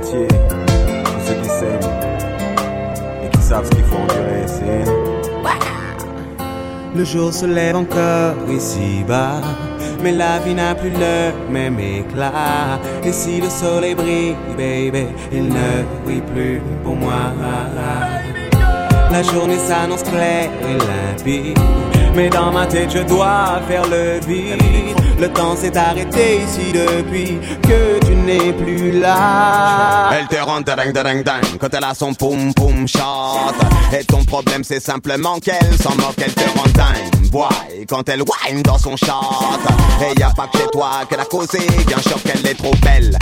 tous ceux qui s'aiment et qui savent ce qu'il faut endurer, c'est le jour se lève encore ici-bas, mais la vie n'a plus le même éclat. Et si le soleil brille, baby, il ne brille plus pour moi. La journée s'annonce claire et limpide, mais dans ma tête je dois faire le vide. Le temps s'est arrêté ici depuis que tu n'es plus là. Elle te rend ding ding ding quand elle a son poum poum shot. Et ton problème c'est simplement qu'elle s'en moque, elle te rend dingue. Boy, quand elle whine dans son shot. Et y a pas que chez toi qu'elle a causé, bien sûr qu'elle est trop belle.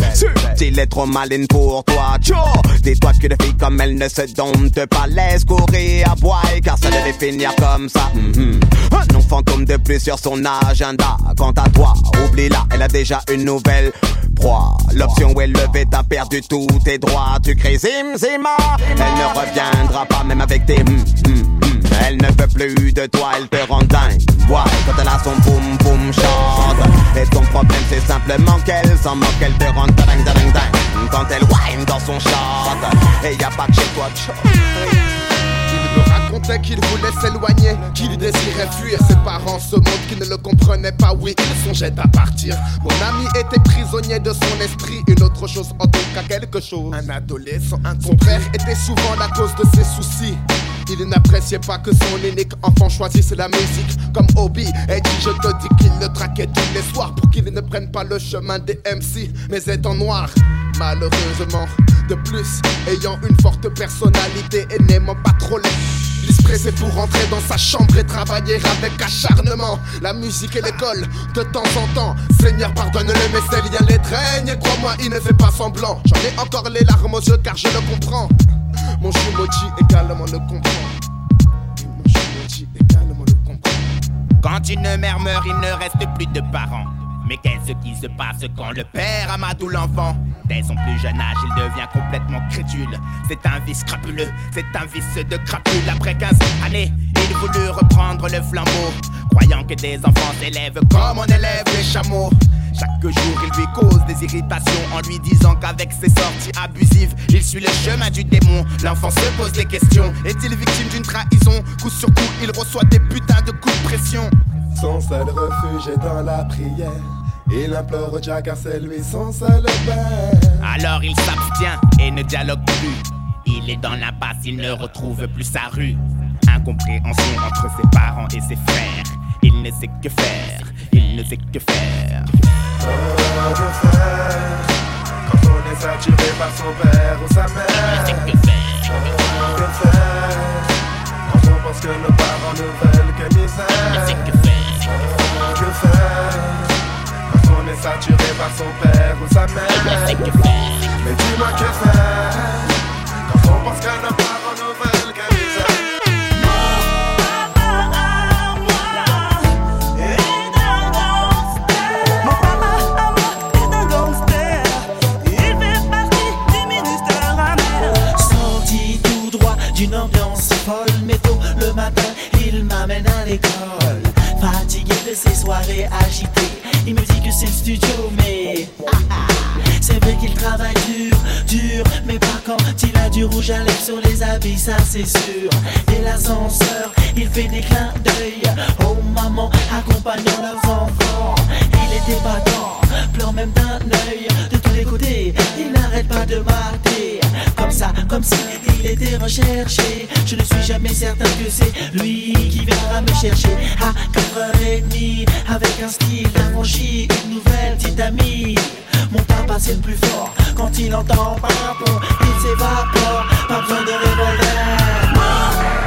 S'il est trop maline pour toi, tcho. Dis-toi que de filles comme elle ne se domptent pas, laisse courir à boy, car ça devait finir comme ça. Mhm. Un nom fantôme de plus sur son agenda. Quant à toi, oublie-la, elle a déjà une nouvelle proie. L'option est levée, t'as perdu tous tes droits. Tu crées zim zima, elle ne reviendra pas même avec tes hum, hum, hum. Elle ne veut plus de toi, elle te rend dingue. Ouais, quand elle a son boum boum chante. Et ton problème c'est simplement qu'elle s'en moque, elle te rend dingue dingue dingue. Quand elle whine dans son shot. Et y a pas que chez toi, tcho. Racontait qu'il voulait s'éloigner, qu'il désirait fuir ses parents, ce monde qui ne le comprenait pas, oui, il songeait à partir. Mon ami était prisonnier de son esprit, une autre chose en tout cas quelque chose. Un adolescent, un son père était souvent la cause de ses soucis. Il n'appréciait pas que son unique enfant choisisse la musique comme hobby. Et dit, je te dis qu'il le traquait tous les soirs pour qu'il ne prenne pas le chemin des MC, mais étant noir. Malheureusement, de plus, ayant une forte personnalité et n'aimant pas trop les. Il se pressait pour rentrer dans sa chambre et travailler avec acharnement. La musique et l'école, de temps en temps. Seigneur, pardonne-le, mais ses liens l'étreignent. Et crois-moi, il ne fait pas semblant. J'en ai encore les larmes aux yeux car je le comprends. Mon Shumoji également le comprend. Mon également le comprend. Quand une mère meurt, il ne reste plus de parents. Mais qu'est-ce qui se passe quand le père amadoue l'enfant Dès son plus jeune âge, il devient complètement crédule? C'est un vice crapuleux, c'est un vice de crapule. Après 15 années, il voulut reprendre le flambeau, croyant que des enfants s'élèvent comme on élève les chameaux. Chaque jour, il lui cause des irritations en lui disant qu'avec ses sorties abusives, il suit le chemin du démon. L'enfant se pose des questions. Est-il victime d'une trahison? Coup sur coup, il reçoit des putains de coups de pression. Son seul refuge est dans la prière. Il implore car c'est lui son seul père. Alors il s'abstient et ne dialogue plus. Il est dans l'impasse, il ne retrouve plus sa rue. Incompréhension entre ses parents et ses frères. Il ne sait que faire, il ne sait que faire. Oh, que faire quand on est saturé par son père ou sa Il ne mère? sait que faire. Oh, que faire quand on pense que nos parents ne veulent que Il ne sait misère? que faire. Oh, que faire saturé par son père ou sa mère? Mais dis-moi que faire quand on pense que nos parents ne veulent Fatigué de ces soirées agitées, il me dit que c'est le studio, mais c'est vrai qu'il travaille dur, dur, mais pas quand il a du rouge à lèvres sur les habits, ça c'est sûr. Et l'ascenseur, il fait des clins d'œil aux mamans accompagnant leurs enfants. Il était battant, pleure même d'un œil de tous les côtés. Il n'arrête pas de mater, comme ça, comme si il était recherché. Je ne suis jamais certain que c'est lui qui viendra me chercher à 4h30 avec un style affranchi, une nouvelle petite amie. Mon papa c'est le plus fort quand il entend pardon, il s'évapore, pas besoin de revolver.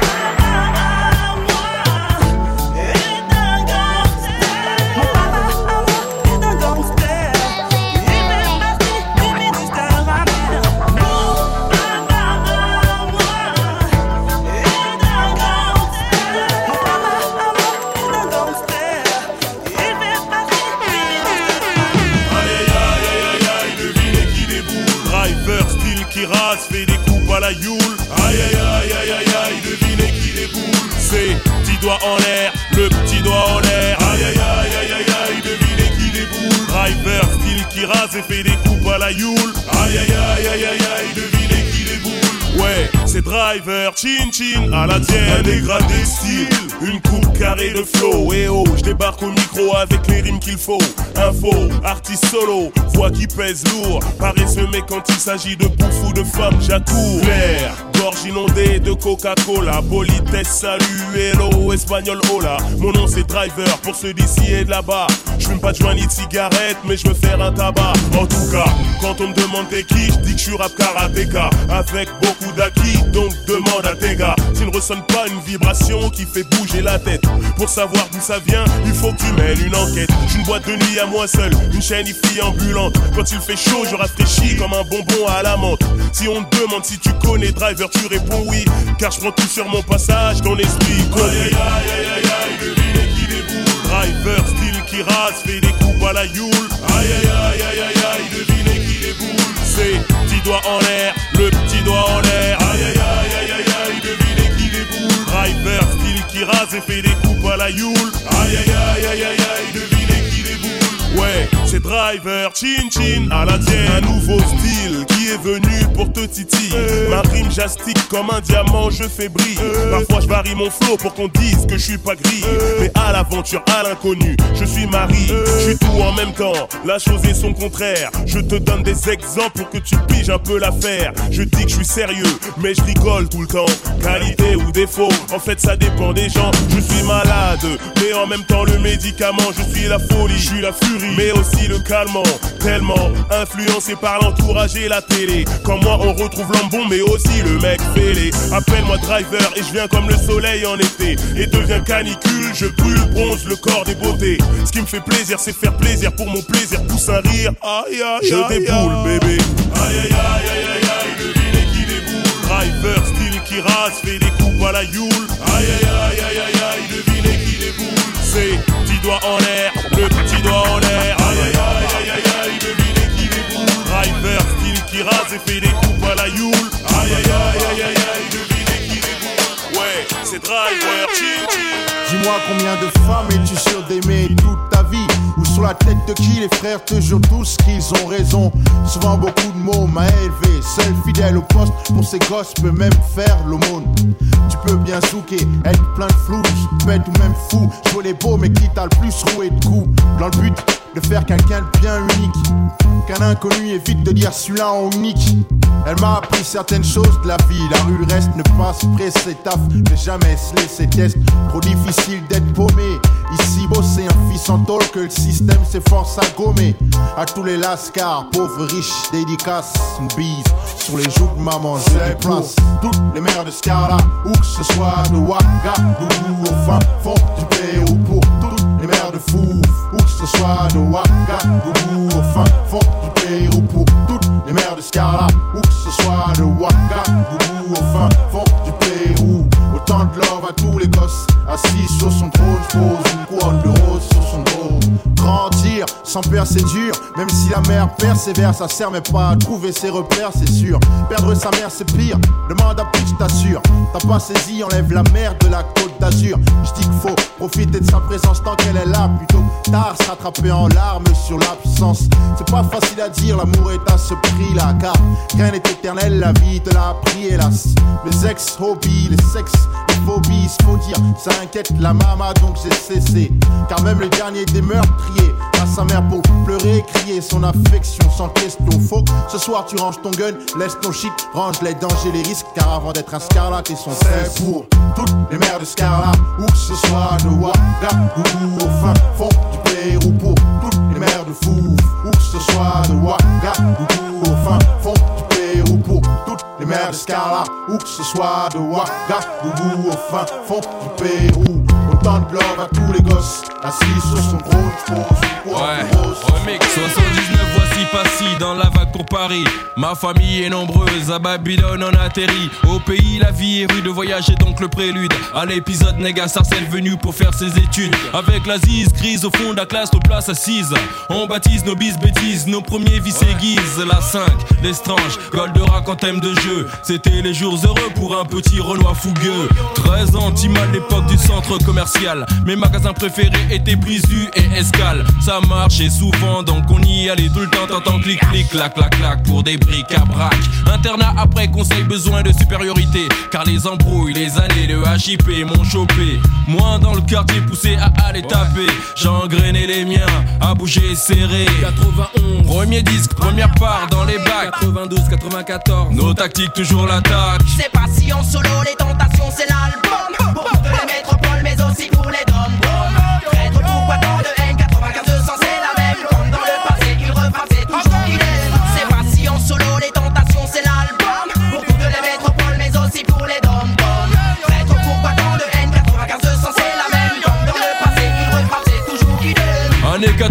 Doigt en l'air, le petit doigt en l'air Aïe aïe aïe aïe aïe aïe, devinez qui déboule Driver style qui rase et fait des coupes à la youle. Aïe aïe aïe aïe aïe aïe, devinez qui les boule. Ouais, c'est driver, chin chin, à la tienne, dégradé style. Une coupe carrée de flow, et oh, je débarque au micro avec les rimes qu'il faut. Info, artiste solo, voix qui pèse lourd. Paresseux, mais quand il s'agit de bouffe ou de femme, j'accours. Claire, gorge inondée de Coca-Cola. Politesse, salut, hello, espagnol, hola. Mon nom c'est driver pour ceux d'ici et de là-bas. Je fume pas de joint ni de cigarette, mais je veux faire un tabac. En tout cas, quand on me demande t'es qui, je dis que je suis rap karatéka. Avec beaucoup d'acquis, donc demande à tes gars. S'il ne ressonne pas une vibration qui fait bouger la tête. Pour savoir d'où ça vient, il faut que tu mènes une enquête. J'ai une boîte de nuit à moi seul, une chaîne IFI ambulante. Quand il fait chaud, je rafraîchis comme un bonbon à la menthe. Si on te demande si tu connais Driver, tu réponds oui. Car je prends tout sur mon passage, ton esprit connaît. Aïe aïe aïe aïe aïe, devinez qui déboule. Driver, style qui rase, fait des coupes à la youle. Aïe aïe aïe aïe aïe aïe, devinez qui déboule. C'est petit doigt en l'air, le petit doigt en l'air. Aïe aïe aïe aïe aïe aïe, devinez qui déboule. Driver, style qui rase et fait des coupes à la youle. Aïe aïe aïe aïe aïe aïe, devinez qui déboule. Ouais, c'est driver, chin chin, à la tienne. Un nouveau style qui est venu pour te titiller. Ma rime jastique comme un diamant, je fais briller. Parfois je varie mon flow pour qu'on dise que je suis pas gris. Mais à l'aventure, à l'inconnu, je suis mari. Je suis tout en même temps, la chose est son contraire. Je te donne des exemples pour que tu piges un peu l'affaire. Je dis que je suis sérieux, mais je rigole tout le temps. Qualité ou défaut, en fait ça dépend des gens. Je suis malade, mais en même temps le médicament. Je suis la folie, je suis la furie, mais aussi le calmant. Tellement influencé par l'entourage et la télé. Comme moi, on retrouve l'ambon, mais aussi le mec fêlé. Appelle-moi driver et je viens comme le soleil en été. Et deviens canicule, je brûle, bronze le corps des beautés. Ce qui me fait plaisir, c'est faire plaisir pour mon plaisir. Pousse un rire, aïe aïe Je déboule, bébé. Aïe aïe aïe aïe aïe aïe, devinez qui déboule. Driver, style qui rase, fait des coupes à la youle. Aïe aïe aïe aïe aïe aïe, devinez qui déboule. C'est petit doigt en l'air, le petit doigt en l'air. Aïe aïe aïe aïe aïe aïe, devinez qui déboule. Driver, style qui rase et fait des coupes à la youle. Aïe aïe aïe aïe aïe aïe, devinez qui déboule. Ouais, c'est driver, chin chin. Dis-moi combien de femmes es-tu sûr d'aimer toute ta vie? Sur la tête de qui les frères te jurent tous qu'ils ont raison. Souvent beaucoup de mots m'a élevé. Seul fidèle au poste pour ces gosses peut même faire l'aumône. Tu peux bien souquer, être plein de flou Bête ou même fou, jouer les beaux mais qui t'a le plus roué de coups? Dans le but de faire quelqu'un de bien unique. Qu'un inconnu évite de dire celui-là en unique Elle m'a appris certaines choses de la vie. La rue reste ne pas se presser taf. Ne jamais se laisser test. Trop difficile d'être paumé Ici bosser un fils en tôle que le système s'efforce à gommer. À tous les lascars, pauvres, riches, dédicaces Une bise sur les joues de maman, j'ai place. Toutes les mères de Scala Où que ce soit de Ouagadougou Au fin fond du Pérou Pour toutes les mères de fou Où que ce soit de Ouagadougou Au fin fond du Pérou Pour toutes les mères de Scala Où que ce soit de Ouagadougou Au fin fond du Pérou. Autant de love à tous les gosses Assis sur son trône Pose sans peur c'est dur. Même si la mère persévère Ça sert mais pas à trouver ses repères c'est sûr. Perdre sa mère c'est pire. Demande à plus je t'assure. T'as pas saisi enlève la mer de la côte d'Azur. Je dis qu'il faut profiter de sa présence tant qu'elle est là. Plutôt tard se rattraper en larmes sur l'absence C'est pas facile à dire l'amour est à ce prix là Car rien n'est éternel la vie te l'a appris hélas. Mes ex-hobbies, les sexes, les phobies Faut dire ça inquiète la mama donc j'ai cessé. Car même le dernier des meurtriers À sa mère pour pleurer, crier son affection sans question. Que ce soir tu ranges ton gun, laisse ton shit Range les dangers, les risques. Car avant d'être un scarlat ils sont c'est pour toutes les mères de Scarlat Où que ce soit de Ouagadougou Au fin fond du Pérou. Pour toutes les mères de fou. Où que ce soit de Ouagadougou Au fin fond du Pérou. Pour toutes les mères de Scarlat Où que ce soit de Ouagadougou Au fin fond du Pérou Autant de love à tous les gosses Assis sur son je pose Ouais, remix 79, voici Passy dans la vague pour Paris. Ma famille est nombreuse, à Babylone on atterrit. Au pays, la vie est rude, le voyage est donc le prélude. À l'épisode, Nega Sarcelle venu pour faire ses études. Avec la zise grise au fond de la classe, nos places assises. On baptise nos bis bêtises, nos premiers vices aiguisent. La 5, l'estrange, Goldorak en thème de jeu. C'était les jours heureux pour un petit Renoir fougueux. 13 ans, à l'époque du centre commercial. Mes magasins préférés étaient Brisu et Escale. Ça marchait souvent, donc on y allait tout le temps. T'entends clic, clic, clac, clac, clac pour des briques à braque. Internat après conseil, besoin de supériorité. Car les embrouilles, les années de HIP m'ont chopé. Moi dans le quartier poussé à aller taper. J'ai engrainé les miens, à bouger serré. 91, premier disque, première part dans les bacs. 92, 94, nos tactiques toujours l'attaque. C'est pas si en solo, les tentations c'est l'album aussi pour les dom Prêtre pour Wagon de haine, 95 200 c'est la même Comme dans le passé, il repart, c'est toujours qu'il est C'est voici en solo, les tentations c'est l'album. Pour toutes les métropoles mais aussi pour les dom Prêtre pour Wagon de haine, 95 200 c'est la même Comme dans le passé, il repart, c'est toujours qu'il est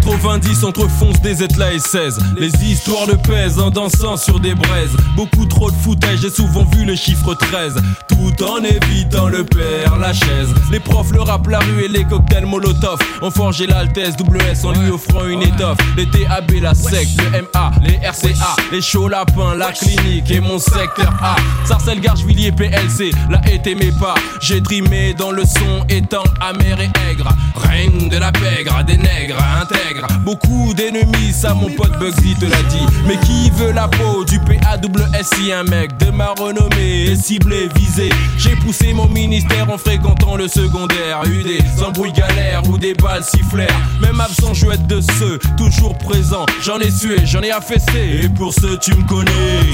90 entre fonce des Etla et 16. Les histoires le pèsent en dansant sur des braises. Beaucoup trop de footage, j'ai souvent vu le chiffre 13. Tout en évitant le père, la chaise. Les profs, le rap, la rue et les cocktails Molotov. On forgé l'altesse WS en lui offrant une étoffe. Les TAB, la SEC, le MA, les RCA, les chauds lapins, la clinique et mon secteur A. Sarcelles, Gargevilliers, PLC, la été mes pas. J'ai trimé dans le son étant amer et aigre. Règne de la pègre, des nègres intègres. Beaucoup d'ennemis, ça mon pote Bugsy te l'a dit. Mais qui veut la peau du PAWSI Un mec de ma renommée est ciblé, visé? J'ai poussé mon ministère en fréquentant le secondaire. Eu des embrouilles galères ou des balles sifflèrent. Même absent, je de ceux toujours présents. J'en ai sué, j'en ai affaissé. Et pour ceux, tu me connais.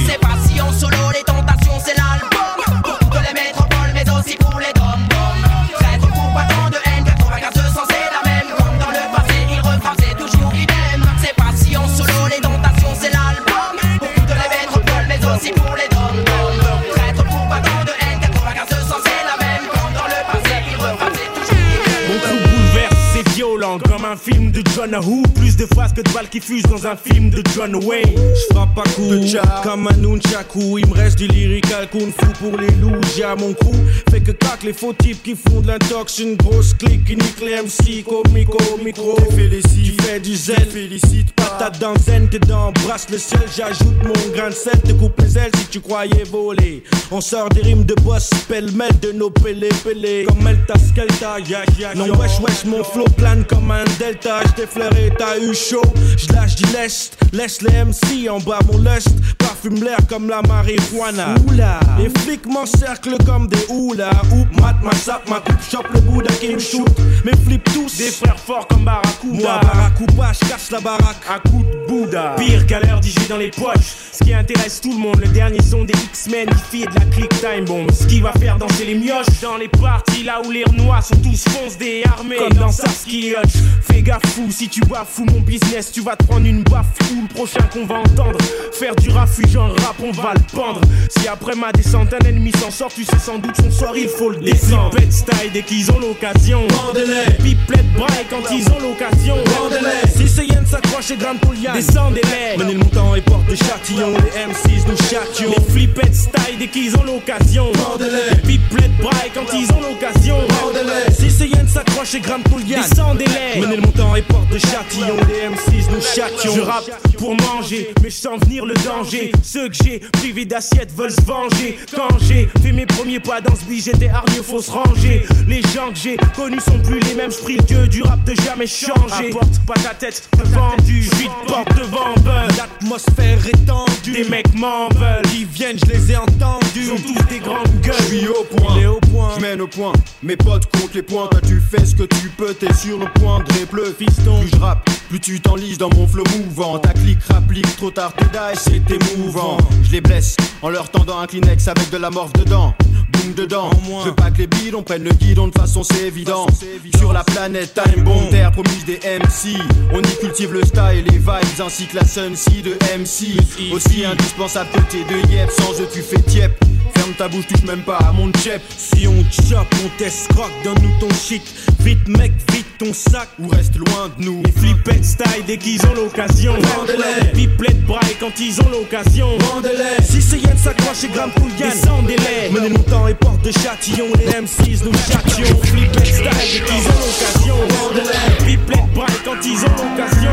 C'est pas si en solo, les tentations c'est l'album Pour toutes les métropoles mais aussi pour les pour les de haine 95 200 c'est la même Comme dans le passé il refrappe c'est toujours idem Mon c'est violent comme un film de John Woo. Plus de phrases que de balles qui fusent dans un film de John Wayne. Je frappe à coup comme un nunchaku. Il me reste du lyrical kung fu pour les loups. J'ai à mon crew. Fait que cac les faux types qui font de l'intox. Une grosse clique qui nique les MC. Comico au micro. Tu fais du zèle. Félicite Patate dans zen, t'es dans brasse le sel. J'ajoute mon grain de sel. Te coupe si tu croyais voler. On sort des rimes de boss. Pêle-mêle de nos pélés. Comme Elta Skelta. Non, wesh, wesh, mon flow plane comme un delta. J'défleuré, t'as eu chaud. J'lâche du lest. Laisse les MC en bas mon lust. L'air comme la marijuana. Oula. Les flics m'encerclent comme des houlas. Oup, mat, ma sap, ma coupe, chope le Bouddha qui me shoot. Mais flip tous. Des frères forts comme Barracuda. Moi, Barracuda, j'casse la baraque. Un coup de Bouddha. Pire qu'à l'heure 18 dans les poches. Ce qui intéresse tout le monde, le dernier son des X-Men, il fait de la click time bomb. Ce qui va faire danser les mioches dans les parties là où les renois sont tous foncés et armés. Comme dans Sarsky Hutch. Fais gaffe fou, si tu bafoues mon business, tu vas te prendre une baffe fou. Le prochain qu'on va entendre, faire du rafuge en rap, on va le pendre. Si après ma descente, un ennemi s'en sort, tu sais sans doute son sort, il faut le descendre. Les style dès qu'ils ont l'occasion. Pipelette braille quand ils ont l'occasion. Si c'est Yen s'accroche et grimpe pour liane. Descendez-les. Menez le montant et porte des châtillons. Les M6 nous châtions. Les flippettes style dès qu'ils ont l'occasion. Pipelette braille quand ils ont l'occasion. Si c'est Yen s'accroche et grimpe pour liane. Descendez-les. Menez le montant et porte des châtillons. Les M6 nous châtions. Je rappe pour manger, mais je sens venir le danger. Ceux que j'ai privés d'assiette veulent se venger. Quand j'ai fait mes premiers pas dans ce j'étais hargneux, faut se ranger. Les gens que j'ai connus sont plus les mêmes. Je prie le dieu du rap de jamais changer. Apporte pas ta tête vendu, vite porte devant buzz. L'atmosphère est tendue. Des mecs m'en veulent. Qui viennent, je les ai entendus. Ils ont tous des grandes gueules. Je suis au point. Il est au point. Je mène au point. Mes potes comptent les points. Toi, tu fais ce que tu peux. T'es sur le point de le Fiston. Plus je rappe, plus tu t'enlises dans mon flow mouvant. Ta clique rapplique trop tard, t'es die, c'est émouvant. Je les blesse en leur tendant un Kleenex avec de la morphe dedans. Boum dedans. Je veux pas que les bidons prennent le guidon, de façon c'est évident. Sur la planète Time Bomb, terre promise des MC. On y cultive le style, les vibes ainsi que la sun sea de MC. Aussi indispensable que t'es de yep, sans eux tu fais tiep. Ferme ta bouche, touche même pas à mon chep. Si on chope, on teste croque, donne-nous ton shit. Vite mec, vite ton sac. Ou reste loin de nous. Les flippettes style dès qu'ils ont l'occasion. Vendez-les. Piplet braille quand ils ont l'occasion. Vendez-les. Si c'est Yen s'accroche et Gram Poulian, sans délai. Menez mon temps et porte de châtillon. Les M6 nous châtions. Fliplet style dès qu'ils ont l'occasion. Piplet braille quand ils ont l'occasion.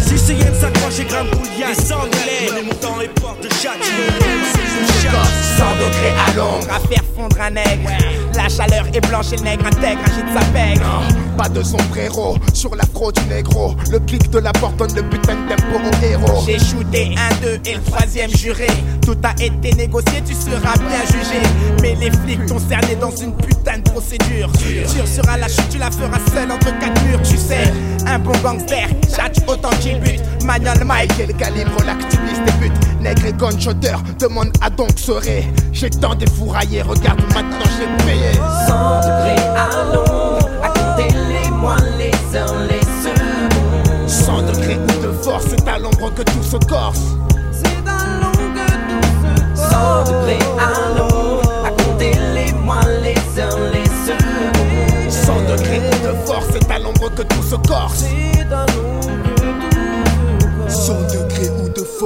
Si c'est Yen s'accroche et Gram Poulian, sans délai. Menez mon temps et porte de châtillon. Les M6 nous châtions. 100 degrés à l'ombre, à faire fondre un nègre. La chaleur est blanche et le nègre intègre, agite sa pègre. Pas de sombrero sur l'afro du négro. Le clic de la porte donne le putain de tempo au héros. J'ai shooté un, deux et le troisième juré. Tout a été négocié, tu seras bien jugé. Mais les flics t'ont cerné dans une putain de procédure. Sûr sera la chute, tu la feras seule entre quatre murs, tu sais. Un bon gangster, chat autant qu'il bute. Manuel Mike, Quel calibre l'activiste débute Nègre et gunshooter, demande à donc serait J'ai tant défouraillé, regarde maintenant j'ai payé 100 degrés à l'ombre, à compter les mois, les heures, les secondes. 100 degrés ou de force, c'est à l'ombre que tout se corse 100 degrés à l'ombre, c'est à l'ombre que tout se corse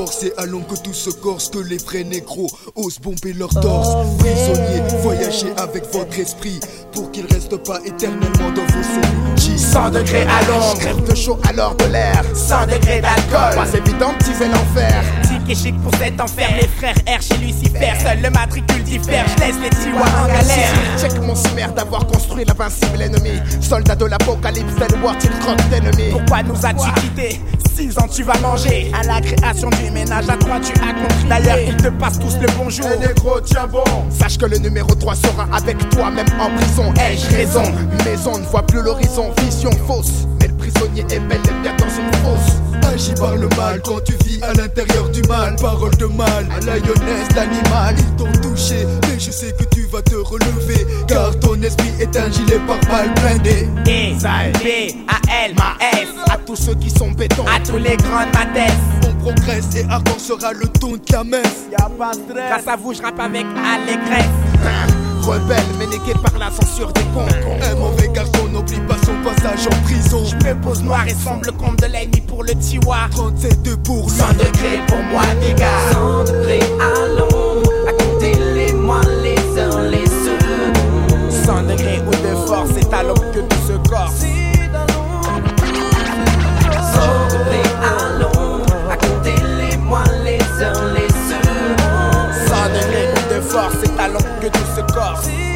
force et allons que tout se corse Que les vrais négros osent bomber leur torse Prisonniers, voyagez avec votre esprit Pour qu'il reste pas éternellement dans vos cellules 100 degrés à l'ombre. Crève de chaud alors de l'air 100 degrés d'alcool. Pas évident, petit l'enfer Tic et chic pour cet enfer. Les frères R chez Lucifer. Seul le matricule diffère. Je laisse les tiroirs en galère. Check mon sommaire d'avoir construit l'invincible ennemi Soldat de l'apocalypse, tel war il croque d'ennemis Pourquoi nous as-tu quittés? 6 ans tu vas manger À la création du ménage à trois tu as compris. D'ailleurs ils te passent tous le bonjour. Eh, négro, tiens bon. Sache que le numéro 3 sera avec toi même en prison. Ai-je raison. Maison ne voit plus l'horizon, vision fausse. Mais le prisonnier est bel et bien dans une fosse Par le mal quand tu vis à l'intérieur du mal Parole de mal, à la lionesse d'animal. Ils t'ont touché, mais je sais que tu vas te relever Car ton esprit est un gilet par balle blindé. E, B, A, L, S À tous ceux qui sont béton À tous les grandes madesses On progresse et ardent sera le ton de la messe Y'a pas de stress. Grâce à vous je rappe avec allégresse. Rebelle, mais par la censure des cons. Un mauvais son passage en prison. Je me pose noir et semble compte de l'ennemi pour le tiwa 37 pour lui. 100 degrés pour moi les gars 100 degrés à l'ombre, à compter les mois, les heures, les secondes. 100 degrés ou de force, c'est à l'ombre que tout se corse 100 degrés à l'ombre, à compter les mois, les heures, les secondes. 100 degrés ou de force, c'est à l'ombre que tout se corse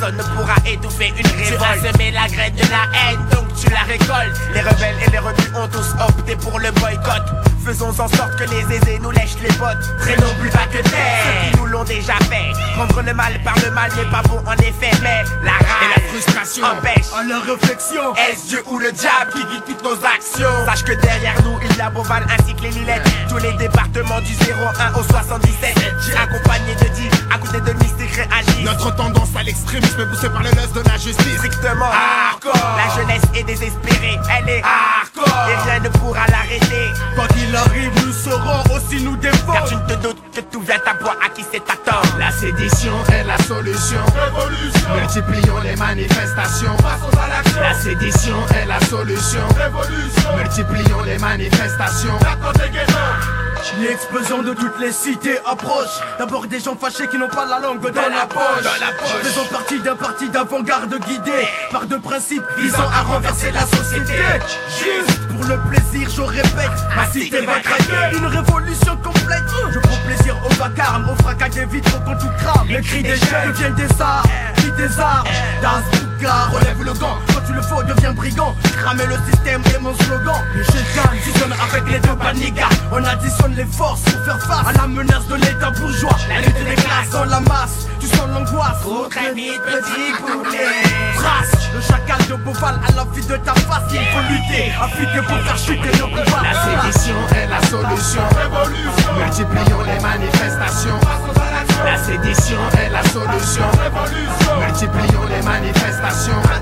personne ne pourra étouffer une révolte Tu as semé la graine de la haine, donc tu la récoltes. Les rebelles et les rebus ont tous opté pour le boycott Faisons en sorte que les aisés nous lèchent les bottes. Très non plus bas que terre. Ceux qui nous l'ont déjà fait. Prendre le mal par le mal n'est pas bon en effet Mais la rage et la frustration empêchent À la réflexion. est-ce Dieu ou le diable qui guide toutes nos actions? Sache que derrière nous il y a Beauval ainsi que les Lillettes Tous les départements du 01 au 77 Accompagnés de 10 à côté de mystiques réagissent. Notre tendance à l'extrémisme poussée par le lust de la justice. Strictement hardcore. La jeunesse est désespérée, elle est hardcore. Et rien ne pourra l'arrêter. Quand il arrive, nous saurons aussi nous Car défendre. tu ne te doutes que tout vient à boire à qui c'est à tort La sédition est la solution. Révolution. Multiplions les manifestations. Passons à l'action. La sédition est la solution. Révolution. Multiplions les manifestations. L'explosion de toutes les cités approche. D'abord des gens fâchés qui n'ont pas la langue dans, la poche. Dans la poche. Faisons partie d'un parti d'avant-garde guidé par deux principes visant à renverser la société. Juste pour le plaisir, je répète, ma cité va craquer. Une révolution complète. Je prends plaisir au vacarme, au fracas des vitres quand tout crame. Les cris des jeunes deviennent des arts, puis des armes. Das Bouga, relève le gant. Quand tu le faut, deviens brigand. Cramer le système est mon slogan. Le shaitan fusionne avec les deux panigas. On additionne les forces pour faire face à la menace de l'état bourgeois. La lutte des classes dans la masse, tu sens l'angoisse. Trop très vite petit poulet Trace, le chacal de Beauval à la vie de ta face. Il faut lutter, affûter pour faire chuter le pouvoir. La sédition est la solution. Révolution. Multiplions les manifestations. La sédition est la solution. Révolution. Multiplions les manifestations. La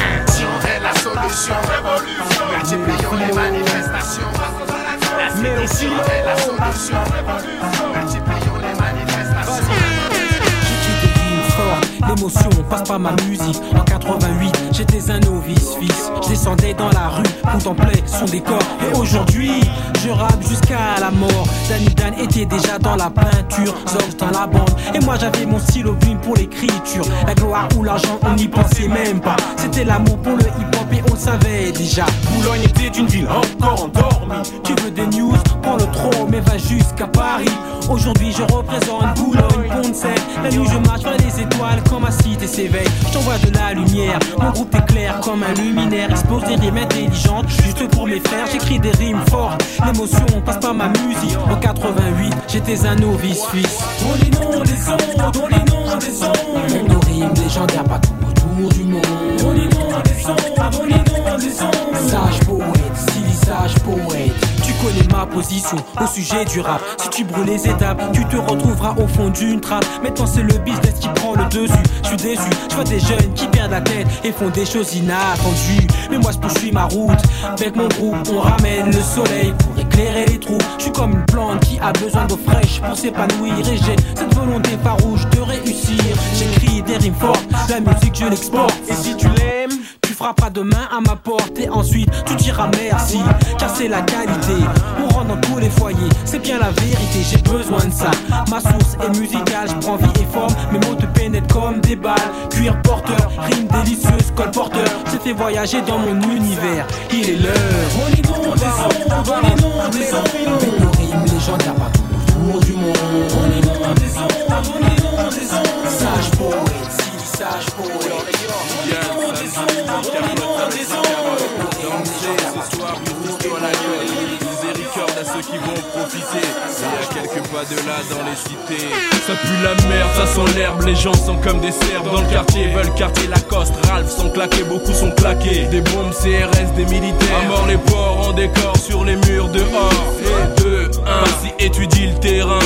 sédition est la solution. Révolution. Multiplions les manifestations. La sédition est la solution. Multiplions L'émotion passe par ma musique. En 88, j'étais un novice, fils. Je descendais dans la rue, contemplais son décor. Et aujourd'hui, je rappe jusqu'à la mort. Danny Dan était déjà dans la peinture, Zorg dans la bande. Et moi j'avais mon stylo plume pour l'écriture. La gloire ou l'argent, on n'y pensait même pas. C'était l'amour pour le hip-hop et on le savait déjà. Boulogne était une ville encore endormie. Tu veux des news, prends le trop, mais va jusqu'à Paris. Aujourd'hui je représente Boulogne, Pont-de-Seine. La nuit je marche vers les étoiles quand ma cité s'éveille. Je t'envoie de la lumière, mon groupe est clair comme un luminaire. Expose des rimes intelligentes, juste pour mes frères. J'écris des rimes fortes, l'émotion passe par ma musique. En 88, j'étais un novice fils. On les noms des on les noms des sons. Nos rimes légendaires partout autour du monde. On les noms des on les noms des. Sage poète, style sage poète. Connais ma position au sujet du rap. Si tu brûles les étapes, tu te retrouveras au fond d'une trappe. Maintenant c'est le business qui prend le dessus. Je suis déçu, je vois des jeunes qui perdent la tête et font des choses inattendues. Mais moi je poursuis ma route. Avec mon groupe, on ramène le soleil pour éclairer les trous. Je suis comme une plante qui a besoin d'eau fraîche pour s'épanouir. Et j'ai cette volonté farouche de réussir. J'écris des rimes fortes, la musique je l'exporte. Et si tu l'aimes, frapperas demain à ma porte et ensuite tu diras merci car c'est la qualité. On rentre dans tous les foyers, c'est bien la vérité, j'ai besoin de ça. Ma source est musicale, je prends vie et forme, mes mots te pénètrent comme des balles. Cuir porteur, rime délicieuse, col porteur. J'ai fait voyager dans mon univers, il est l'heure. On les noms des sons, on les noms des sons. Avec nos rimes légendaires partout autour du monde. On les noms des sons, on les noms des sons. Sage poète, si sage poète. Ce soir, nous à la gueule. Nous record à ceux qui vont profiter. Et à quelques pas de là dans les cités. Ça pue la merde, ça sent l'herbe. Les gens sont comme des cerfs dans le quartier. Veulent quartier Lacoste, Ralph sont claqués, beaucoup sont claqués. Des bombes CRS, des militaires. À mort les porcs en décor sur les murs dehors. Et deux, un. Vas-y, étudie le terrain.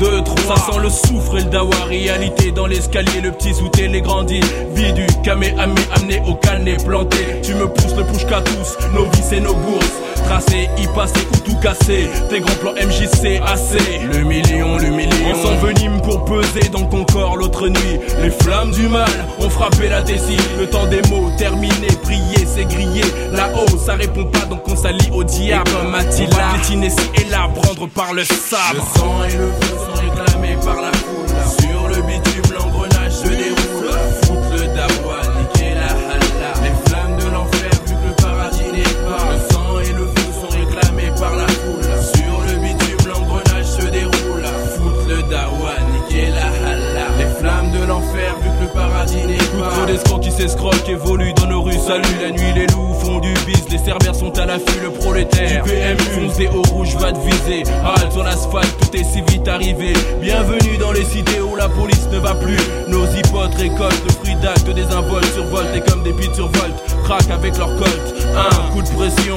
Deux, trois. Ça sent le soufre et le dawa. Réalité dans l'escalier, le petit sous les grandis. Vie du camé ami amené au calné planté. Tu me pousses le push qu'à tous, nos vies et nos bourses. Tracé, y passer ou tout casser. Tes grands plans MJC assez. Le million, le million. On s'envenime pour peser dans ton corps l'autre nuit. Les flammes du mal ont frappé la tessie. Le temps des mots terminé, prier, c'est grillé. Là-haut, ça répond pas donc on s'allie au diable. Et comme Attila, piétiner et là, prendre par le sabre. Le sang et le feu sont réclamés par la foule. Sur le bitume, l'engrenage se déroule. Foutre le dawa, niquer la halla. Les flammes de l'enfer, vu que le paradis n'est pas. Le sang et le feu sont réclamés par la foule. Sur le bitume, l'engrenage se déroule. Foutre le dawa, niquer la halla. Les flammes de l'enfer, vu que le paradis n'est pas. Trop d'escrocs qui s'escroquent, évoluent dans nos rues. Salut la nuit, les loups font du bis. Les cerbères sont à l'affût, le prolétaire. Du PMU, foncé au rouge, va te viser. Halte sur l'asphalte, tout est si vite arrivé. Bienvenue dans les cités où la police ne va plus. Nos hypotes récoltent le fruit d'actes des involtes survoltent et comme des pites survoltent. Craquent avec leur colt. Un coup de pression.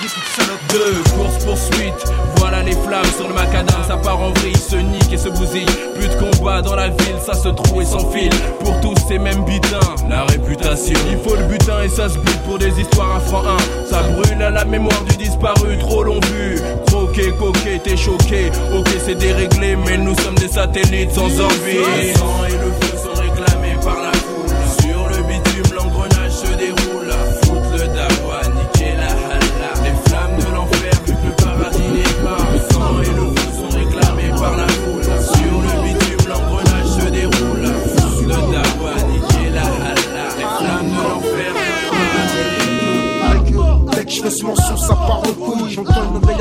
Les petites salopes. Deux, course poursuite. Voilà les flammes sur le macadam. Ça part en vrille, se nique et se bousille. Plus de combat dans la ville, ça se trouve et s'enfile. Pour tous ces mêmes butins, la réputation. Il faut le butin et ça se bute pour des histoires à franc 1. Ça brûle à la mémoire du disparu, trop long vu. Croqué, coqué, t'es choqué. Ok, c'est déréglé, mais nous sommes des satellites sans envie.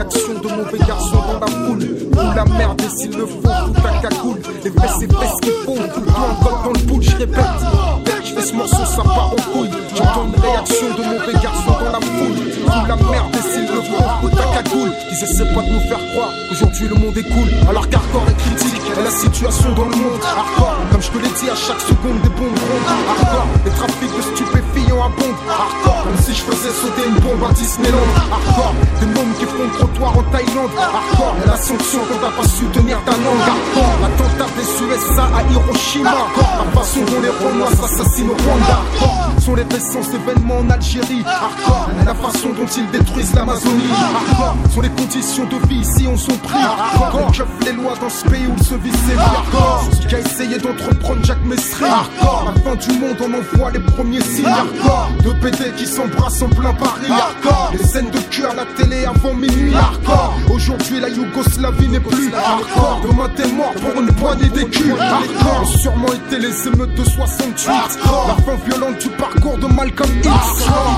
Réaction de mauvais garçon dans la foule. Ou la merde, et s'il le faut, tout à cagoule. Les vrai ce qu'ils font. Tout encore dans le boule, je répète. Dès que je fais ce morceau, ça part en couille. J'entends une réaction de mauvais garçon dans la foule. Ou la merde, le faut, tout à cagoule. Ils essaient pas de nous faire croire qu'aujourd'hui le monde est cool. Alors qu'hardcore est critique, la situation dans le monde. Hardcore, comme je te l'ai dit, à chaque seconde des bombes rondes. Hardcore, les trafics de stupéfiants abondent. Hardcore, comme si je faisais sauter une bombe à Disneyland. Hardcore, des mômes qui font le trottoir en Thaïlande. Hardcore, la sanction quand t'as pas su tenir ta langue. Hardcore, l'attentat des USA à Hiroshima. La façon dont les Romains s'assassinent au Rwanda. Hardcore, sont les récents événements en Algérie. Hardcore, la façon dont ils détruisent l'Amazonie. Hardcore, sont les conditions de vie ici ont son prix. Hardcore, on keuf les lois dans ce pays où se vit ses Hardcore, ce qui a essayé d'entreprendre Jacques Messry. Hardcore, la fin du monde, on envoie les premiers signes. Hardcore, deux PD qui s'embrassent en plein Paris. Hardcore, les scènes de cul à la télé avant minuit. Hardcore, aujourd'hui la Yougoslavie n'est plus. Hardcore, demain t'es mort pour une poignée d'écus. Hardcore, ont sûrement été les émeutes de 68. La fin violente du parcours de Malcolm X.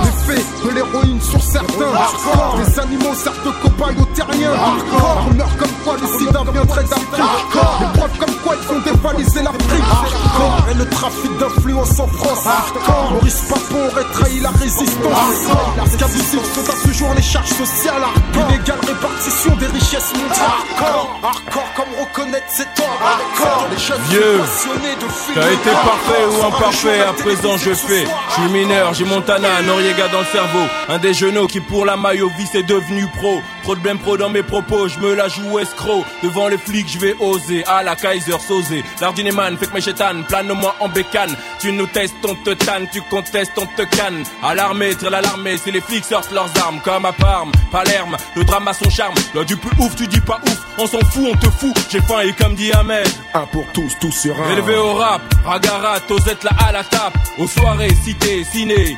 L'effet de l'héroïne sur certains. Les animaux servent de copains aux terriens. Rumeurs comme quoi le sida viendrait d'Afrique. Les preuves comme quoi ils ont dévalisé l'Afrique. Et le trafic d'influence en France. Maurice Papon aurait trahi la résistance. Hardcore, Scabusif sont à ce jour les charges sociales. Inégale répartition des richesses mondiales. Ses torts. Hardcore, les jeunes Vieux. T'as été parfait ou imparfait, à présent je fais. Je suis mineur, j'ai Montana, Noriega dans le cerveau. Un des genoux qui pour la maille au vice est devenu pro. Trop de blême pro dans mes propos, je me la joue escroc. Devant les flics, je vais oser. À la Kaiser, sauser. L'ardineman, fait que mes chétanes, plane-moi en bécane. Tu nous testes, on te tanne, tu contestes, on te canne. À l'armée, tire l'alarmée, c'est les flics sortent leurs armes. Comme à Parme, Palerme, le drame a son charme. Là, du plus ouf, tu dis pas ouf, on s'en fout, on te fout. J'ai faim et comme dit Ahmed. Un pour tous, tous sur un. Élevé au rap, ragarat, Tosette là à la tape. Aux soirées, cité, ciné,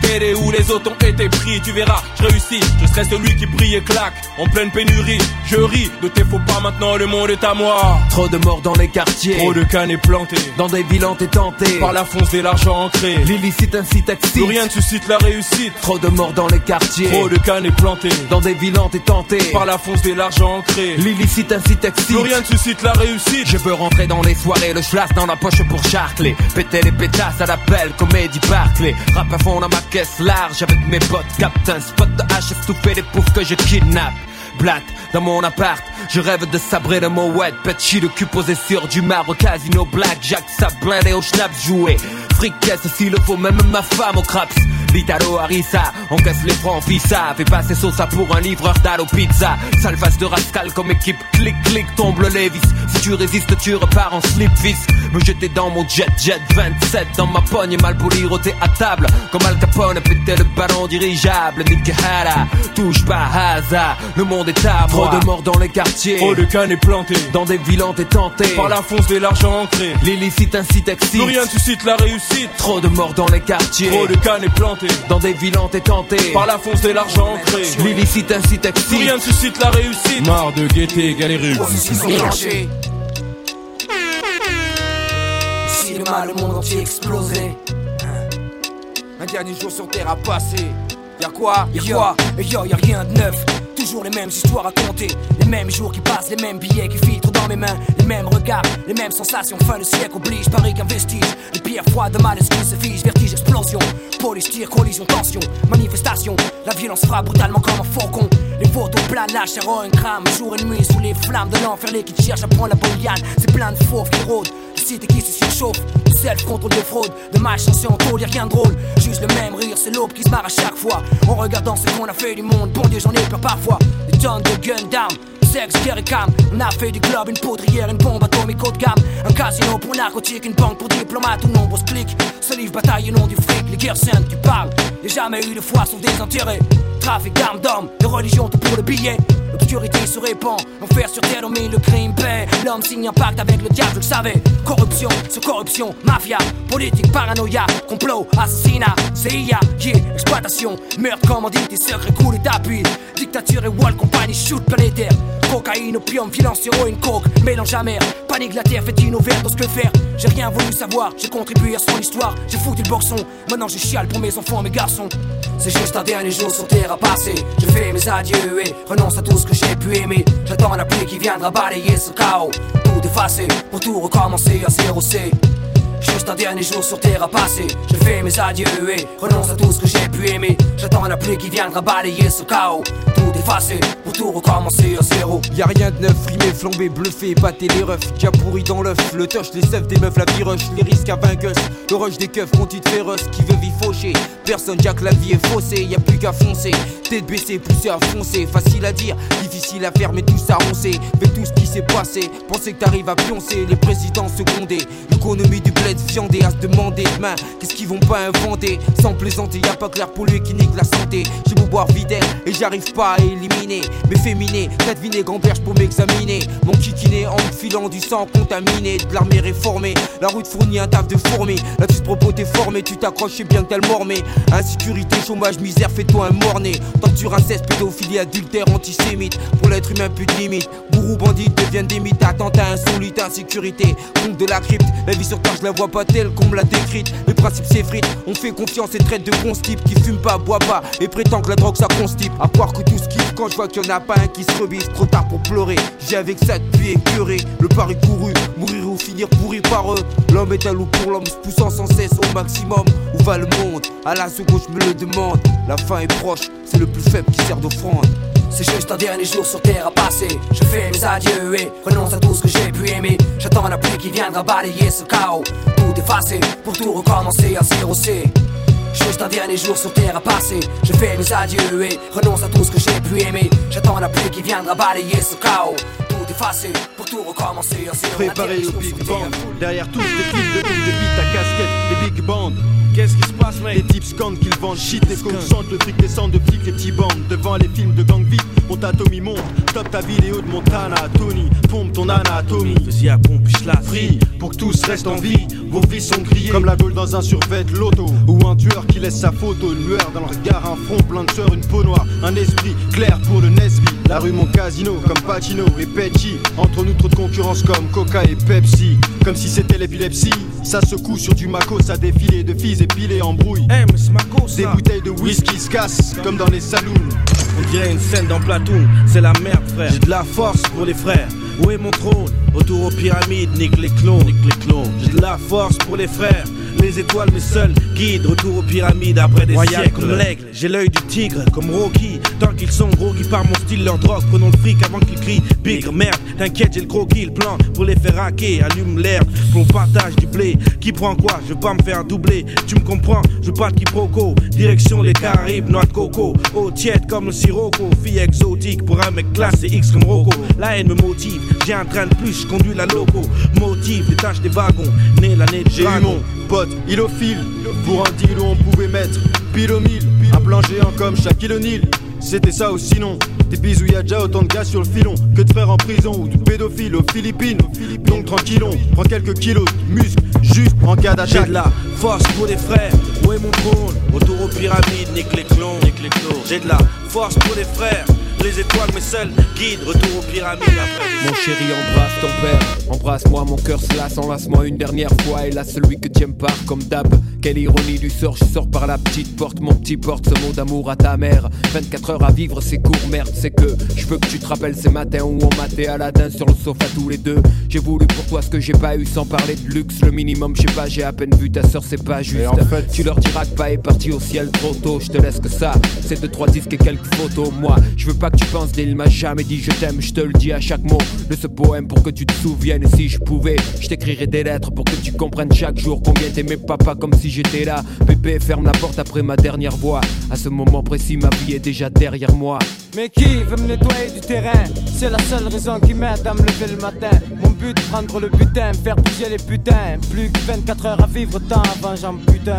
télé où les autres ont été pris. Tu verras, je réussis, je serai celui qui brille et claque. En pleine pénurie, je ris, ne t'es faut pas maintenant, le monde est à moi. Trop de morts dans les quartiers. Trop de cannes plantés. Dans des villes et tenté. Par la fonce et l'argent ancré. L'illicite incite excite. Plus rien ne suscite la réussite. Trop de morts dans les quartiers. Trop de cannes plantés. Dans des villes et tenté. Par la fonce et l'argent ancré. L'illicite incite excite. Plus rien ne suscite la réussite. Je veux rentrer dans les soirées, le schlass dans la poche pour charcler. Péter les pétasses à l'appel, comédie Barclay. Rap à fond dans ma caisse large avec mes potes. Captain spot de hache, estouffé des poufs que je kidnappe. Blatt dans mon appart, je rêve de sabrer de mon wet Petit le cul posé sur du marbre Casino black, Jack ça blindé au schnaps joué Fricasse s'il le faut, même ma femme au craps. L'Italo Harissa, encaisse les francs fissa. Fais passer Sosa pour un livreur d'Alo Pizza. Sale face de rascal comme équipe, clic clic tombe le Levis. Si tu résistes tu repars en slip fist Me jeter dans mon jet jet 27 Dans ma pogne mal poli roté à table. Comme Al Capone péter le ballon dirigeable. Nick Hara, touche pas hasard Le monde est à moi. Trop de morts dans les quartiers. Trop de cannes plantées. Dans des villes et tenté Par la fonce et l'argent ancré. L'illicite incite excite Plus rien suscite la réussite. Trop de morts dans les quartiers Trop de cannes plantées. Dans des villes et tenté Par la fonce et l'argent ancré. L'illicite incite Plus excite rien ne suscite la réussite. Marre de gaieté, galérus. Ici le mal, le monde entier explosé. Un dernier jour sur terre à passer. Y'a quoi? Y'a quoi? Et yo, y'a rien de neuf. Toujours les mêmes histoires à compter. Les mêmes jours qui passent, les mêmes billets qui filtrent dans mes mains. Les mêmes regards, les mêmes sensations. Fin de siècle oblige, Paris qu'un vestige. Les pierres froides de mal qui se fige? Vertige, explosion. Police, tir, collision, tension. Manifestation. La violence frappe brutalement comme un faucon. Les photos planage, héroïne crame. Jour et nuit sous les flammes de l'enfer. Les qui cherchent à prendre la bouillane. C'est plein de fauves qui rôdent. Le site qui se surchauffe. Self contrôle de fraude. De malchance en tôle, y'a rien de drôle. Juste le même rire, c'est l'aube qui se marre à chaque fois. En regardant ce qu'on a fait du monde. Bon Dieu, j'en ai peur parfois. Des tonnes de gun down. Sexe, guerre et cam. On a fait du club, une poudrière, une bombe atomique haut de gamme. Un casino pour narcotique, une banque pour diplomates ou nombreuses clics. Ce livre bataille au nom du fric, les guerres saintes, tu parles. Y'a jamais eu de foi sauf des intérêts. Trafic d'armes d'hommes, de religion, tout pour le billet. L'obscurité se répand, enfer sur terre domine le crime paix. L'homme signe un pacte avec le diable, je le savais. Corruption, sur corruption, mafia, politique, paranoïa, complot, assassinat, CIA, yeah, exploitation, meurtre, commandite, secret, coulé d'appui. Dictature et wall, compagnie, shoot planétaire. Cocaïne, opium, violence, héroïne, coke, mélange amer. Panique, la terre fait une overdose, que faire J'ai rien voulu savoir, j'ai contribué à son histoire. J'ai foutu le boxon, maintenant je chiale pour mes enfants, mes garçons. C'est juste un dernier jour sur terre Je fais mes adieux et renonce à tout ce que j'ai pu aimer. J'attends la pluie qui viendra balayer ce chaos. Tout effacer pour tout recommencer à zéro. Juste un dernier jour sur terre à passer. Je fais mes adieux et renonce à tout ce que j'ai pu aimer. J'attends la pluie qui viendra balayer ce chaos. Tout effacer pour tout recommencer à zéro. Y'a rien de neuf, rimé, flambé, bluffé, pâté les refs, déjà pourri dans l'œuf, le touch, les seufs des meufs, la vie rush, les risques à vainqueuse, le rush des keufs, mon titre féroce, qui veut vie faucher, personne, Jack, la vie est faussée, y a plus qu'à foncer, tête baissée, poussée à foncer, facile à dire, difficile à faire, mais tout ça roncé, avec tout ce qui s'est passé, penser que t'arrives à pioncer, les présidents secondés, l'économie du bled viandé à se demander demain, qu'est-ce qu'ils vont pas inventer, sans plaisanter, y a pas clair pour lui qui nique la santé, j'ai beau boire vide et j'arrive pas à éliminer mes féminés. T'as deviné gamberge pour m'examiner. Mon kikiné en filant du sang contaminé, de l'armée réformée. La route fournit un taf de fourmi. Là tu te propos t'es formé, tu t'accroches, bien que t'as le. Insécurité, chômage, misère, fais-toi un morné. Torture, inceste, pédophilie, adultère, antisémite. Pour l'être humain, plus de limite. Bourreau, bandit deviennent des mythes. Attentat insolite, insécurité. Compte de la crypte. La vie sur terre, je la vois pas telle qu'on me l'a décrite. Les principes s'effritent. On fait confiance et traite de constipes qui fume pas, boit pas et prétend que la drogue ça constipe. À croire que tout ce qui quand je vois qu'il y en a pas un qui se rebise. Trop tard pour pleurer. J'ai avec ça depuis écœuré. Le pari couru, mourir ou finir pourri par eux. L'homme est un loup pour l'homme, se poussant sans cesse au maximum. Où va le monde? À la seconde, je me le demande. La fin est proche, c'est le plus faible qui sert d'offrande. C'est juste un dernier jour sur terre à passer. Je fais mes adieux et renonce à tout ce que j'ai pu aimer. J'attends la pluie qui viendra balayer ce chaos. Tout effacer pour tout recommencer à zéro C. Juste un dernier jour sur terre à passer. Je fais mes adieux et renonce à tout ce que j'ai pu aimer. J'attends la pluie qui viendra balayer ce chaos. Tout effacer pour tout recommencer à zéro Préparé au big band. Derrière tous les clips de boom, des beats à casquette, des big bands. Qu'est-ce qui se passe, mec Les types scandent qu'ils vendent shit, les cons chantent, le fric descend de flics, les petits bandes. Devant les films de gang vite, mon Tommy monte. Top ta vidéo de Montana, Tony, pompe ton anatomie. Vas-y à pompe, je la Free, pour que tous restent en vie. Vos vies sont grillées comme la gueule dans un survêt loto. Ou un tueur qui laisse sa photo, une lueur dans le regard, un front plein de sueur, une peau noire, un esprit clair pour le Nesby. La rue mon casino comme Pacino et Petty. Entre nous trop de concurrence comme Coca et Pepsi. Comme si c'était l'épilepsie. Ça secoue sur du Mako, ça défilé de filles en brouille. Eh. Des bouteilles de whisky se cassent comme dans les saloons. On dirait une scène dans Platoon, c'est la merde frère. J'ai de la force pour les frères. Où est mon trône? Autour aux pyramides, nique les clones, nique les clones. J'ai de la force pour les frères. Les étoiles, mes seuls guides, retour aux pyramides après des Royal siècles. comme l'aigle, j'ai l'œil du tigre, comme Rocky. Tant qu'ils sont gros, qui par mon style, leur drogue. Prenons le fric avant qu'ils crient bigre. Merde, t'inquiète, j'ai le croquis, le plan pour les faire hacker. Allume l'air, qu'on partage du blé. Qui prend quoi? Je veux pas me faire doubler. Tu me comprends? Je veux pas de quiproquo. Direction les Caraïbes, noix de coco. Eau tiède comme le sirocco. Fille exotique pour un mec classe et X comme Rocco. La haine me motive, j'ai un train de plus, je conduis la loco. Motive les tâches des wagons. Né l'année de J'ai eu mon pote, ilophile. Pour un deal où on pouvait mettre pile au mille. Un plan géant comme Shaquille O'Neal. C'était ça ou sinon. Des bisous, y a déjà autant de gars sur le filon que de frères en prison ou de pédophiles aux Philippines. Donc tranquillon, prends quelques kilos de muscles juste en cas J'ai d'attaque. de la force pour les frères. Où est mon trône? Autour aux pyramides, nique les clones. J'ai de la force pour les frères. Les étoiles, mes seuls guides. Retour aux pyramides après Mon chéri, embrasse ton père. Embrasse-moi, mon cœur se lasse. Enlace-moi une dernière fois. Et là, celui que tu aimes part comme d'hab. Quelle ironie du sort, je sors par la petite porte. Mon petit porte ce mot d'amour à ta mère. 24 heures à vivre, c'est court, merde, c'est que je veux que tu te rappelles ces matins où on matait Aladdin sur le sofa tous les deux. J'ai voulu pour toi ce que j'ai pas eu sans parler de luxe. Le minimum, je sais pas, j'ai à peine vu ta soeur, c'est pas juste. en fait- Tu leur diras que pas est parti au ciel trop tôt. Je te laisse que ça. C'est deux, trois disques et quelques photos. Moi, je veux pas que tu penses d'il m'a jamais dit je t'aime. Je te le dis à chaque mot de ce poème pour que tu te souviennes. Si je pouvais, je t'écrirais des lettres pour que tu comprennes chaque jour combien t'aimais papa comme si j'étais là. Bébé, ferme la porte après ma dernière voix. À ce moment précis, ma vie est déjà derrière moi. Mais qui veut me nettoyer du terrain? C'est la seule raison qui m'aide à me lever le matin. Mon but, prendre le butin, faire bouger les putains. Plus que 24 heures à vivre, tant avant j'en putain.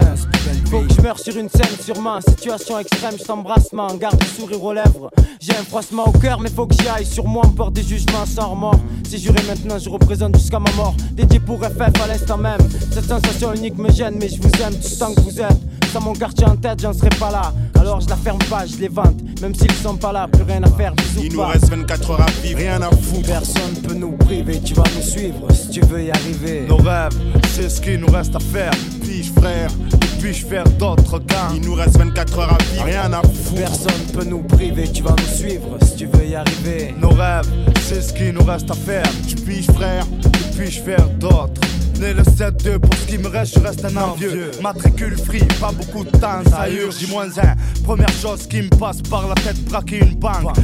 Faut que je meure sur une scène, sûrement. Situation extrême, je t'embrasse. Garde le sourire aux lèvres. Un froissement au cœur, mais faut que j'y aille. Sur moi, on porte des jugements sans remords. Si juré maintenant, je représente jusqu'à ma mort. Dédié pour FF à l'instant même. Cette sensation unique me gêne, mais je vous aime tout tant que vous êtes. Sans mon quartier en tête, j'en serais pas là. Alors je la ferme pas, je les vente. Même s'ils sont pas là, plus rien à faire, bisous Il nous pas. reste 24 heures à vivre, rien à foutre. Personne peut nous priver, tu vas nous suivre si tu veux y arriver. Nos rêves, c'est ce qu'il nous reste à faire. Puis-je frère, puis-je faire d'autres cas Il nous reste 24 heures à vivre, rien à foutre. Personne peut nous priver, tu vas nous suivre si tu veux y arriver. Nos rêves, c'est ce qu'il nous reste à faire. Tu puis-je frère, que puis-je faire d'autres? Né le 7-2, pour ce qui me reste, je reste un envieux. Matricule free, pas beaucoup de temps, ça urge, moins un. Première chose qui me passe par la tête, braquer une banque.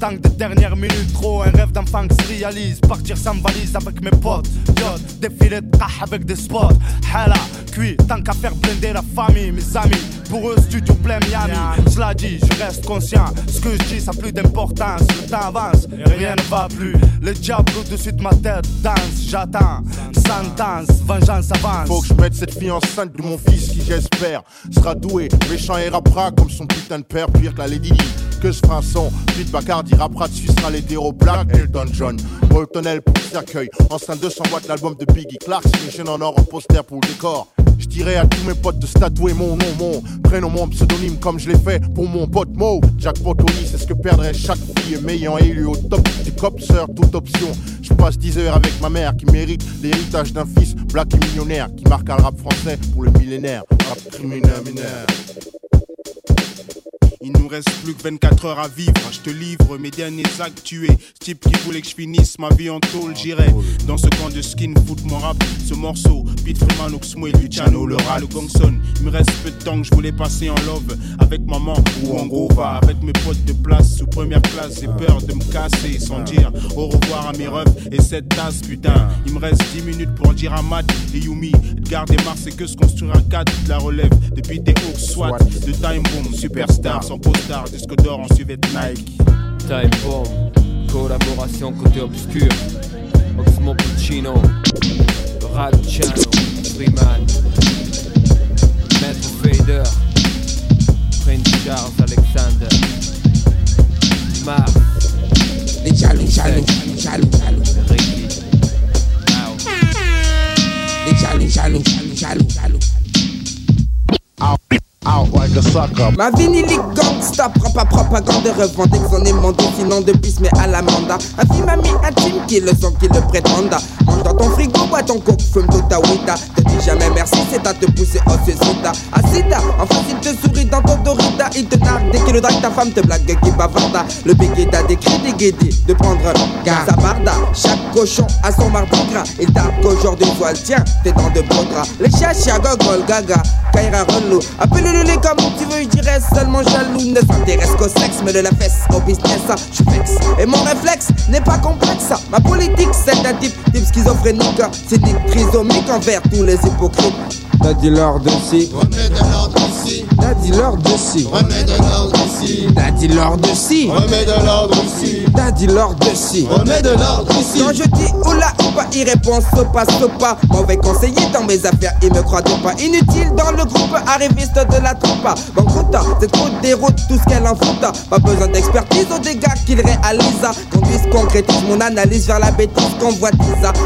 Tank de dernière minute, trop un rêve d'enfant qui se réalise. Partir sans valise avec mes potes. Yacht, défilé de avec des spots. Hala, cuit, tant qu'à faire blinder la famille, mes amis. Pour eux, studio plein Miami. Cela dit, je reste conscient. Ce que je dis, ça a plus d'importance. Le temps avance et rien ne va plus. Le diable au-dessus de ma tête danse, j'attends. Sentence, vengeance avance. Faut que je mette cette fille enceinte de mon fils qui, j'espère, sera doué, méchant et rappera comme son putain de père, pire que la Lady. Que ce un son, Pete Bacardi rappera de suivra les déros Black, Elton John, Bolton L pour le cercueil, enceinte 200 watts l'album de Biggie Clark, chaîne en or en poster pour le décor. Je dirais à tous mes potes de statuer mon nom, mon prénom, mon pseudonyme comme je l'ai fait pour mon pote Mo. Jackpot Oli, c'est ce que perdrait chaque fille m'ayant élu au top du copseur, toute option. Je passe 10 heures avec ma mère qui mérite l'héritage d'un fils black et millionnaire qui marquera le rap français pour le millénaire. Rap criminel mineur. Il nous reste plus que 24 heures à vivre. Je te livre mes derniers actes tués. Ce type qui voulait que je finisse ma vie en tôle, j'irai dans ce camp de skin, foot mon rap. Ce morceau, Pete Freeman, Oxmo et Luciano, le rat, le gangson. Il me reste peu de temps que je voulais passer en love avec maman ou en gros va avec mes potes de place sous première classe. J'ai peur de me casser sans dire au revoir à mes refs et cette tasse, putain. Il me reste 10 minutes pour dire à Matt et Yumi de garder Mars et que se construire un cadre de la relève depuis des hauts SWAT de Time Bomb, superstar sans postard, disque d'or en suivette Nike. Time Bomb, collaboration côté obscur. Oxmo Puccino, Radciano, Freeman, Maître Fader, Prince Charles Alexander, Mar, Les jaloux, jaloux, jaloux, jaloux. Ricky, Les jaloux, jaloux, jaloux, jaloux, jaloux. A sucker. Ma vinilique gangsta, propre à propagande revendique son émondé, sinon de bis mais à la manda. Un film ami intime qui le sont, qui le prétendent. Dans ton frigo, bois ton coke, fume toute ta wita. Te dis jamais merci, c'est à te pousser au suicide. Acide, en face il te sourit dans ton dorita. Il te nargue dès qu'il drague, ta femme te blague qui bavarda. Le décrit des guédis de prendre garde sa barda. Chaque cochon a son mardi gras. Il tape qu'aujourd'hui soit le tien, t'es dans de beaux draps. Les chiens, gogol, gaga, Kaira relou. Appelle-le les comme tu veux, je dirais seulement jaloux. Ne s'intéresse qu'au sexe, mais de la fesse au business, je vexe. Et mon réflexe n'est pas complexe. Ma politique, c'est d'un type, type schizophrénique, cynique, trisomique envers tous les hypocrites. T'as dit l'ordre si. Remets de l'ordre ici. T'as dit l'ordre. Remets de l'ordre ici. Dit l'ordre si. Remets de l'ordre ici. Dit l'ordre si. Remets de l'ordre ici. Quand je dis oula ou pas, il répond sopa sopa. Mauvais conseiller dans mes affaires, il me croit pas. Inutile dans le groupe arriviste de la troupe. Banqueroute, c'est trop déroute tout ce qu'elle en fout. Pas besoin d'expertise aux dégâts qu'il réalise. Conduise, concrétise mon analyse vers la bêtise convoitise.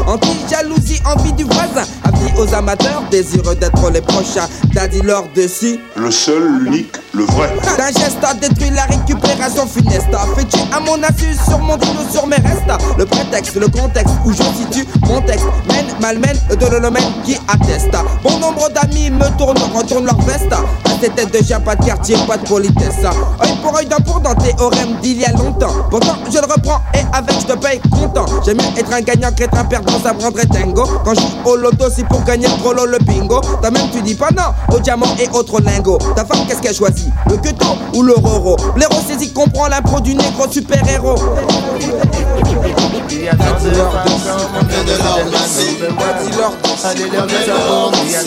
Anti-jalousie, envie du voisin. Avis aux amateurs, désireux d'être les prochains. Dit l'ordre si. Le seul, l'unique, le vrai. D'un geste a détruit la récupération funeste Fait-tu à mon insu sur mon dino sur mes restes Le prétexte, le contexte où je situe mon texte. Mène, malmène de l'holomène qui atteste. Bon nombre d'amis me tournent, retournent leur veste. À ces têtes de chien, pas de quartier, pas de politesse. Œil pour œil, dent pour dent, théorème d'il y a longtemps. Pourtant je le reprends et avec je te paye content. J'aime mieux être un gagnant qu'être un perdant, ça me rendrait dingo Quand je joue au loto, c'est pour gagner lot, le bingo. Toi-même tu dis pas non au diamant et autres lingots. Ta femme qu'est-ce qu'elle choisit? Le queto ou le roro Blaireau saisit comprend l'impro du négro super-héros Il y a tant de.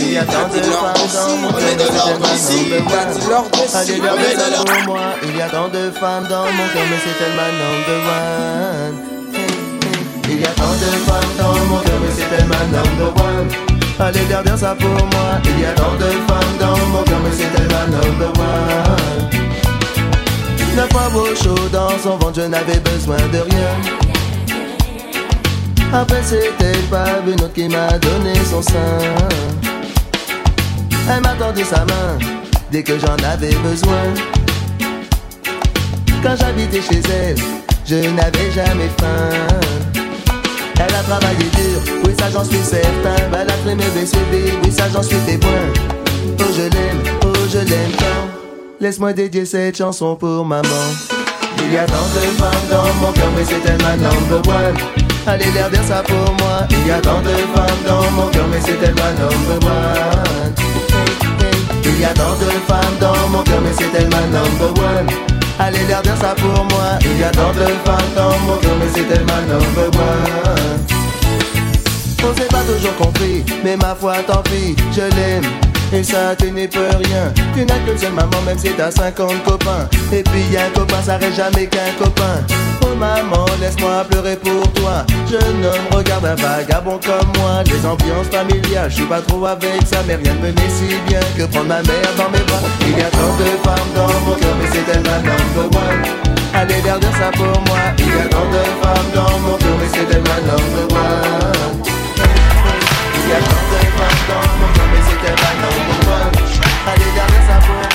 Il y a tant de de moi. Il y a tant de femmes dans mon cœur, mais c'est elle ma number one. Il y a tant de femmes dans mon cœur, mais c'est elle ma number one. Allez, dire ça pour moi. Il y a tant de femmes dans mon cœur, mais c'est elle ma number one. Neuf beau chaud dans son ventre, je n'avais besoin de rien. Après c'était pas une autre qui m'a donné son sein Elle m'a tendu sa main dès que j'en avais besoin Quand j'habitais chez elle, je n'avais jamais faim Elle a travaillé dur, oui ça j'en suis certain. Elle a fait mes BCD, oui ça j'en suis témoin. Oh je l'aime, oh je l'aime tant. Laisse-moi dédier cette chanson pour maman. Il y a tant de femmes dans mon cœur mais c'est elle ma number one. Allez leur dire ça pour moi. Il y a tant de femmes dans mon cœur mais c'est elle ma number one. Il y a tant de femmes dans mon cœur mais c'est elle ma number one Allez leur dire ça pour moi Il y a tant de femmes dans mon cœur mais c'est elle ma number one on s'est pas toujours compris, mais ma foi tant pis, je l'aime. Et ça, tu n'y peux rien. Tu n'as qu'une seule maman, même si t'as 50 copains. Et puis un copain, ça reste jamais qu'un copain. Oh maman, laisse-moi pleurer pour toi. Jeune homme, regarde un vagabond comme moi. Les ambiances familiales, je suis pas trop avec ça, mais rien ne venait si bien que prendre ma mère dans mes bras. Il y a tant de femmes dans mon cœur, mais c'est elle ma number one. Allez leur dire ça pour moi. Il y a tant de femmes dans mon cœur, mais c'est elle ma number one. Il y a dans mon mais c'est elle ma number one. Allez leur dire ça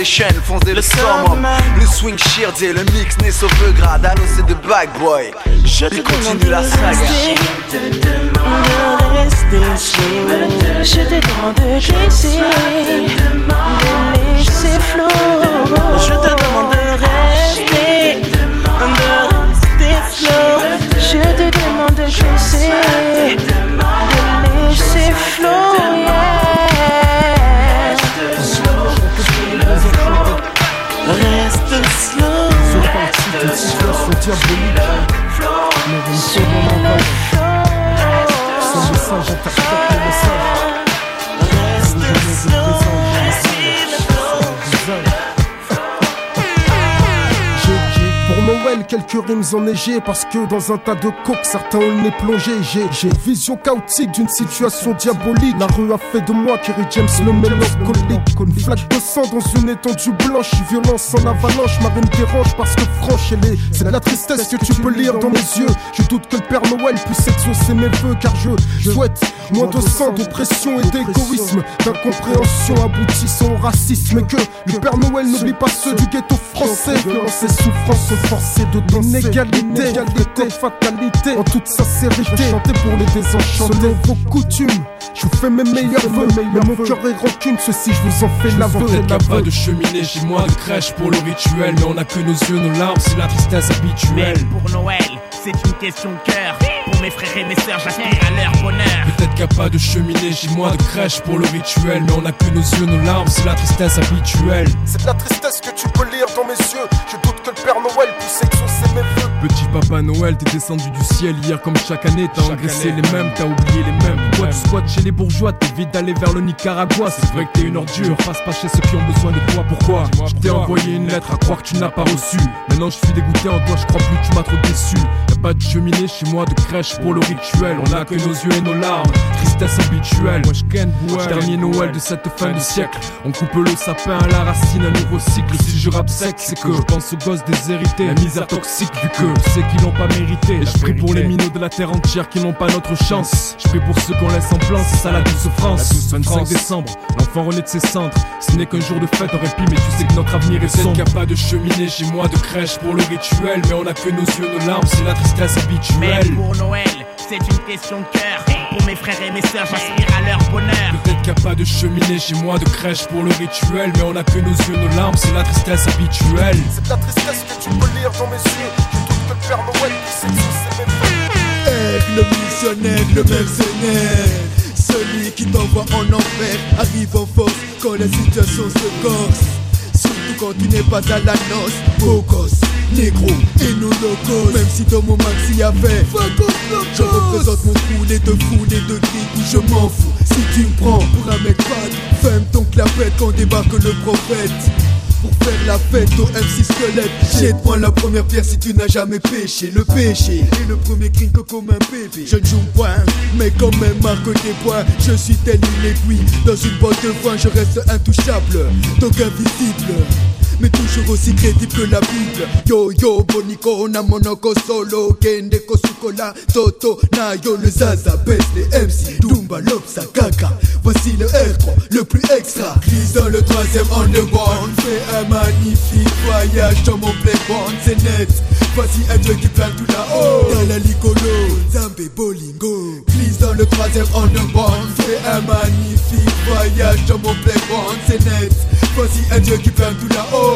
des chaînes, des le summum. Le swing et le mix né sauf le grade. Allô, c'est de bag boy. Je te continue la saga. Je te demande de rester Je te demande De quelques rimes enneigées parce que dans un tas de coke, certains ont le plongé. J'ai vision chaotique d'une situation diabolique. La rue a fait de moi Kerry James le mélancolique. Une flaque de sang dans une étendue blanche, violence en avalanche. Ma rime dérange parce que franche, elle est. C'est de la tristesse que tu peux lire dans mes yeux. Je doute que le Père Noël puisse exaucer mes vœux car je souhaite moins de sang, d'oppression et d'égoïsme, d'incompréhension aboutissant au racisme. Et que le Père Noël n'oublie pas ceux du ghetto français. Violence et souffrance sont forcées de d'inégalité, égalité, fatalité. En toute sincérité, chanter pour les désenchantés. Selon vos coutumes, je vous fais mes meilleurs vœux. Mais mon cœur est rancune, ceci je vous en fais la a pas de cheminée, j'ai moins de crèche pour le rituel. Mais on a que nos yeux, nos larmes, c'est la tristesse habituelle. Mais pour Noël, c'est une question de cœur. Pour mes frères et mes sœurs, j'aspire à leur bonheur. Peut-être qu'il n'y a pas de cheminée, j'ai moins de crèche pour le rituel. Mais on a que nos yeux, nos larmes, c'est la tristesse habituelle. C'est de la tristesse que tu peux lire dans mes yeux. Je doute que le Père Noël puisse exaucer mes vœux. Petit papa Noël, t'es descendu du ciel hier comme chaque année, t'as engraissé les mêmes, t'as oublié les mêmes. Toi tu squattes chez les bourgeois, t'évites d'aller vers le Nicaragua. C'est vrai que t'es une ordure, passe pas chez ceux qui ont besoin de toi. Pourquoi Je t'ai envoyé une lettre à croire que tu n'as pas reçu. Maintenant je suis dégoûté en toi, je crois plus, tu m'as trop déçu. Y'a pas de cheminée chez moi, de crèche pour le rituel. On a que nos yeux et nos larmes, tristesse habituelle. Moi je ken dernier Noël de cette fin du siècle. On coupe le sapin à la racine, un nouveau cycle. Si je rappe sec, c'est que je pense aux gosses déshérités. La misère toxique, vu que sais qu'ils l'ont pas mérité. Et je prie pour les minots de la terre entière qui n'ont pas notre chance. Je prie pour ceux qu'on laisse en plan, c'est ça la douce France. 25 décembre, l'enfant renaît de ses cendres. Ce n'est qu'un jour de fête, aurait pu, mais tu sais que notre avenir est sombre. qu'il n'y a pas de cheminée chez moi, de crèche pour le rituel. Mais on a que nos yeux, nos larmes, c'est la tristesse Mais habituelle. pour Noël, c'est une question de cœur. Pour mes frères et mes sœurs, j'aspire à leur bonheur. Peut-être qu'il n'y a pas de cheminée chez moi, de crèche pour le rituel. Mais on a que nos yeux, nos larmes, c'est la tristesse habituelle. C'est de la tristesse que tu peux lire dans mes yeux. Je doute que le Père Noël puisse exaucer mes vœux. Aigle fonctionnaire, le mercenaire. Celui qui t'envoie en enfer arrive en force quand la situation se corse. Surtout quand tu n'es pas à la noce, beau gosse, négro et non locos. Même si dans mon maxi y avait Je représente mon crew, les deux fous, les deux gris, je m'en fous. Si tu me prends pour un mec fade, ferme ton clapette quand débarque le prophète. Pour faire la fête au MC squelette. Jette-moi la première pierre si tu n'as jamais péché. Le péché est le premier crime que comme un bébé. Je ne joue point, mais quand même marque des points Je suis tel une aiguille. Dans une boîte de foin je reste intouchable. Donc invisible mais toujours aussi crédible que la Bible. Yo yo, Bonico, na monoko solo, Kende Kosukola, Toto, Nayo, le Zaza, Best, les MC, Dumba, Lopsa, Kaka. Voici le R3, le plus extra. Glisse dans le troisième underground, fais un magnifique voyage dans mon playground, c'est net. Voici un dieu qui plane tout là-haut. Dans la Zambé, Bolingo. Glisse dans le troisième underground, fais un magnifique voyage dans mon playground, c'est net. Voici un dieu qui plane tout là-haut.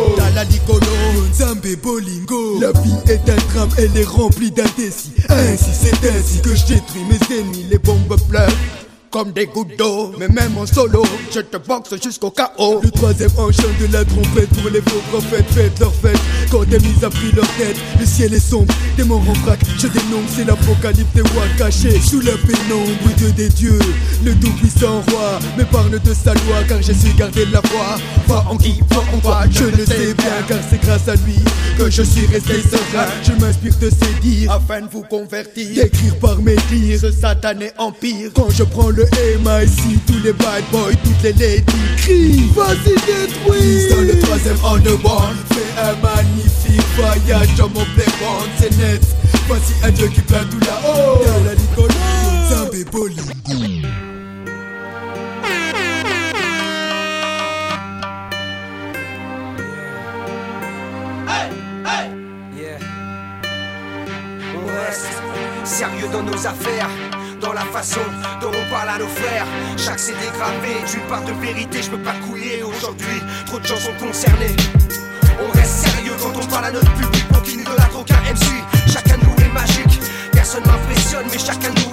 Bolingo. La vie est un drame, elle est remplie d'indécis. Ainsi, c'est ainsi que je détruis mes ennemis, les bombes pleurent comme des gouttes d'eau. Mais même en solo, je te boxe jusqu'au chaos. Le troisième enchaîne de la trompette pour les faux prophètes. Faites leur fête quand des mises a pris leur tête. Le ciel est sombre, des morts en vrac. Je dénonce, c'est l'apocalypse des rois cachés. Sous la pénombre, Dieu des dieux, le tout-puissant roi. Me parle de sa loi car j'ai su garder la foi. Va en qui, va en quoi, je le sais bien car c'est grâce à lui que je suis resté serein. Je m'inspire de ses dires afin de vous convertir. D'écrire par mes dires ce satané empire. Quand je prends le MIC, tous les bad boys, toutes les ladies crient. Vas-y, détruis. Dans le troisième underground, fais un magnifique voyage dans mon playground, c'est net. Voici un dieu qui plane tout là-haut. Dans la licolo, Zambé Bolingo. On reste sérieux dans nos affaires, dans la façon dont on parle à nos frères. Chaque CD gravé d'une part de vérité, je peux pas couiller aujourd'hui. Trop de gens sont concernés. On reste sérieux quand on parle à notre public pour qu'il n'idolâtre aucun MC. Chacun de nous est magique, personne m'impressionne, mais chacun de nous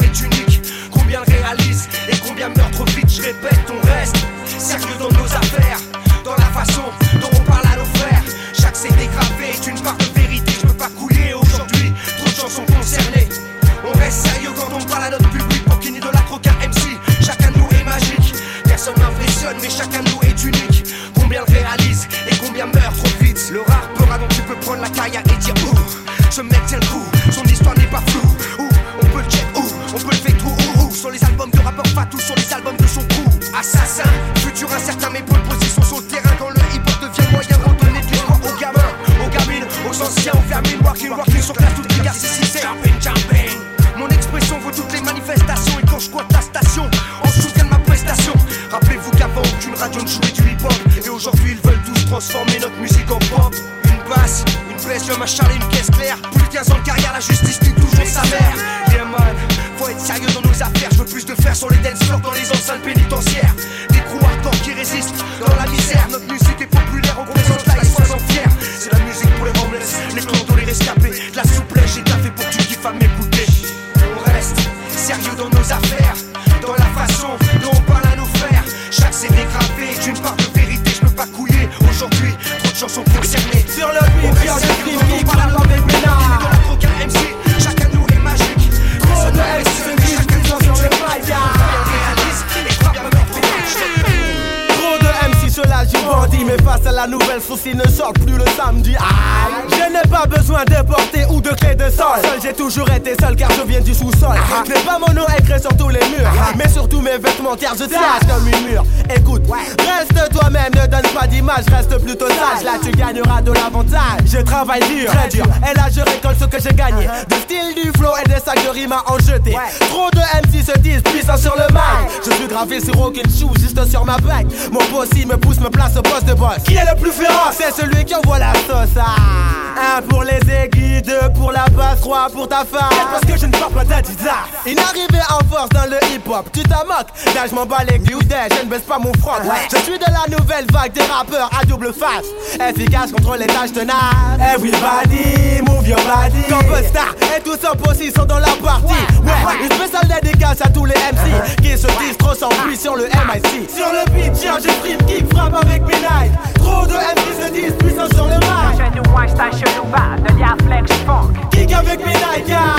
la nouvelle sauce ils ne sortent plus le samedi Aïe. Je n'ai pas besoin de porter ou de clé de sol. Seul j'ai toujours été seul car je viens du sous-sol. Je n'ai pas mon nom écrit sur tous les murs Mais surtout mes vêtements car je tiens comme une mur Écoute, reste toi-même, ne donne pas d'image Reste plutôt sage, là tu gagneras de l'avantage. Je travaille dur, très dur. Et là je récolte ce que j'ai gagné. Du style, du flow et des sacs de rimes à en jeter. Trop de MC se disent puissants sur le mic. Je suis gravé sur aucune shoe, juste sur ma bague Mon boss il me pousse, me place au poste de boss. Qui est le plus féroce? C'est celui qui envoie la sauce ah. Un pour les aiguilles, deux pour la basse, trois pour ta femme Parce que je ne parle pas d'Adidas. Une arrivée en force dans le hip-hop. Tu t'en moques, là je m'en bats les couilles Je ne baisse pas mon front. Je suis de la nouvelle vague des rappeurs à double face. Efficace contre les tâches tenaces Everybody move your body. Comme Star. Et tous en aussi sont dans la partie. Ouais, une spéciale dédicace à tous les MC qui se disent trop sans pluie sur le MIC. Sur le beat, tiens, je stream, kick, frappe avec mes nights. Trop de MC se disent puissants sur le mic. Nous, bas, de l'ia flex funk. Kick avec mes nights, yeah.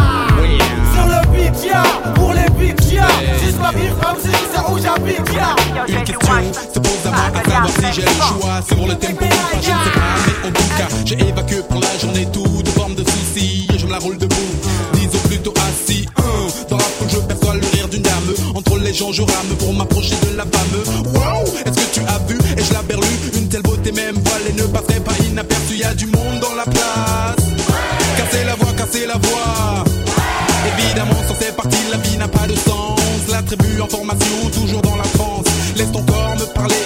Sur le beat, yeah. Pour les beats, yeah. Juste ma vie, comme si c'est où j'habite. Une question se pose à moi à savoir si j'ai le choix sur le tempo je ne sais pas, mais en tout cas, j'ai évacué pour la journée toute forme de soucis et je me la roule debout. Disons plutôt assis, hein. dans la foule je perçois le rire d'une dame. Entre les gens je rame pour m'approcher de la femme. Wow, est-ce que tu as vu? Et je la berlue telle beauté même voilée ne passerait pas inaperçue. Y a du monde dans la place. Casser la voix, casser la voix. Évidemment, sans ces parties, la vie n'a pas de sens. La tribu en formation, toujours dans la France. Laisse ton corps me parler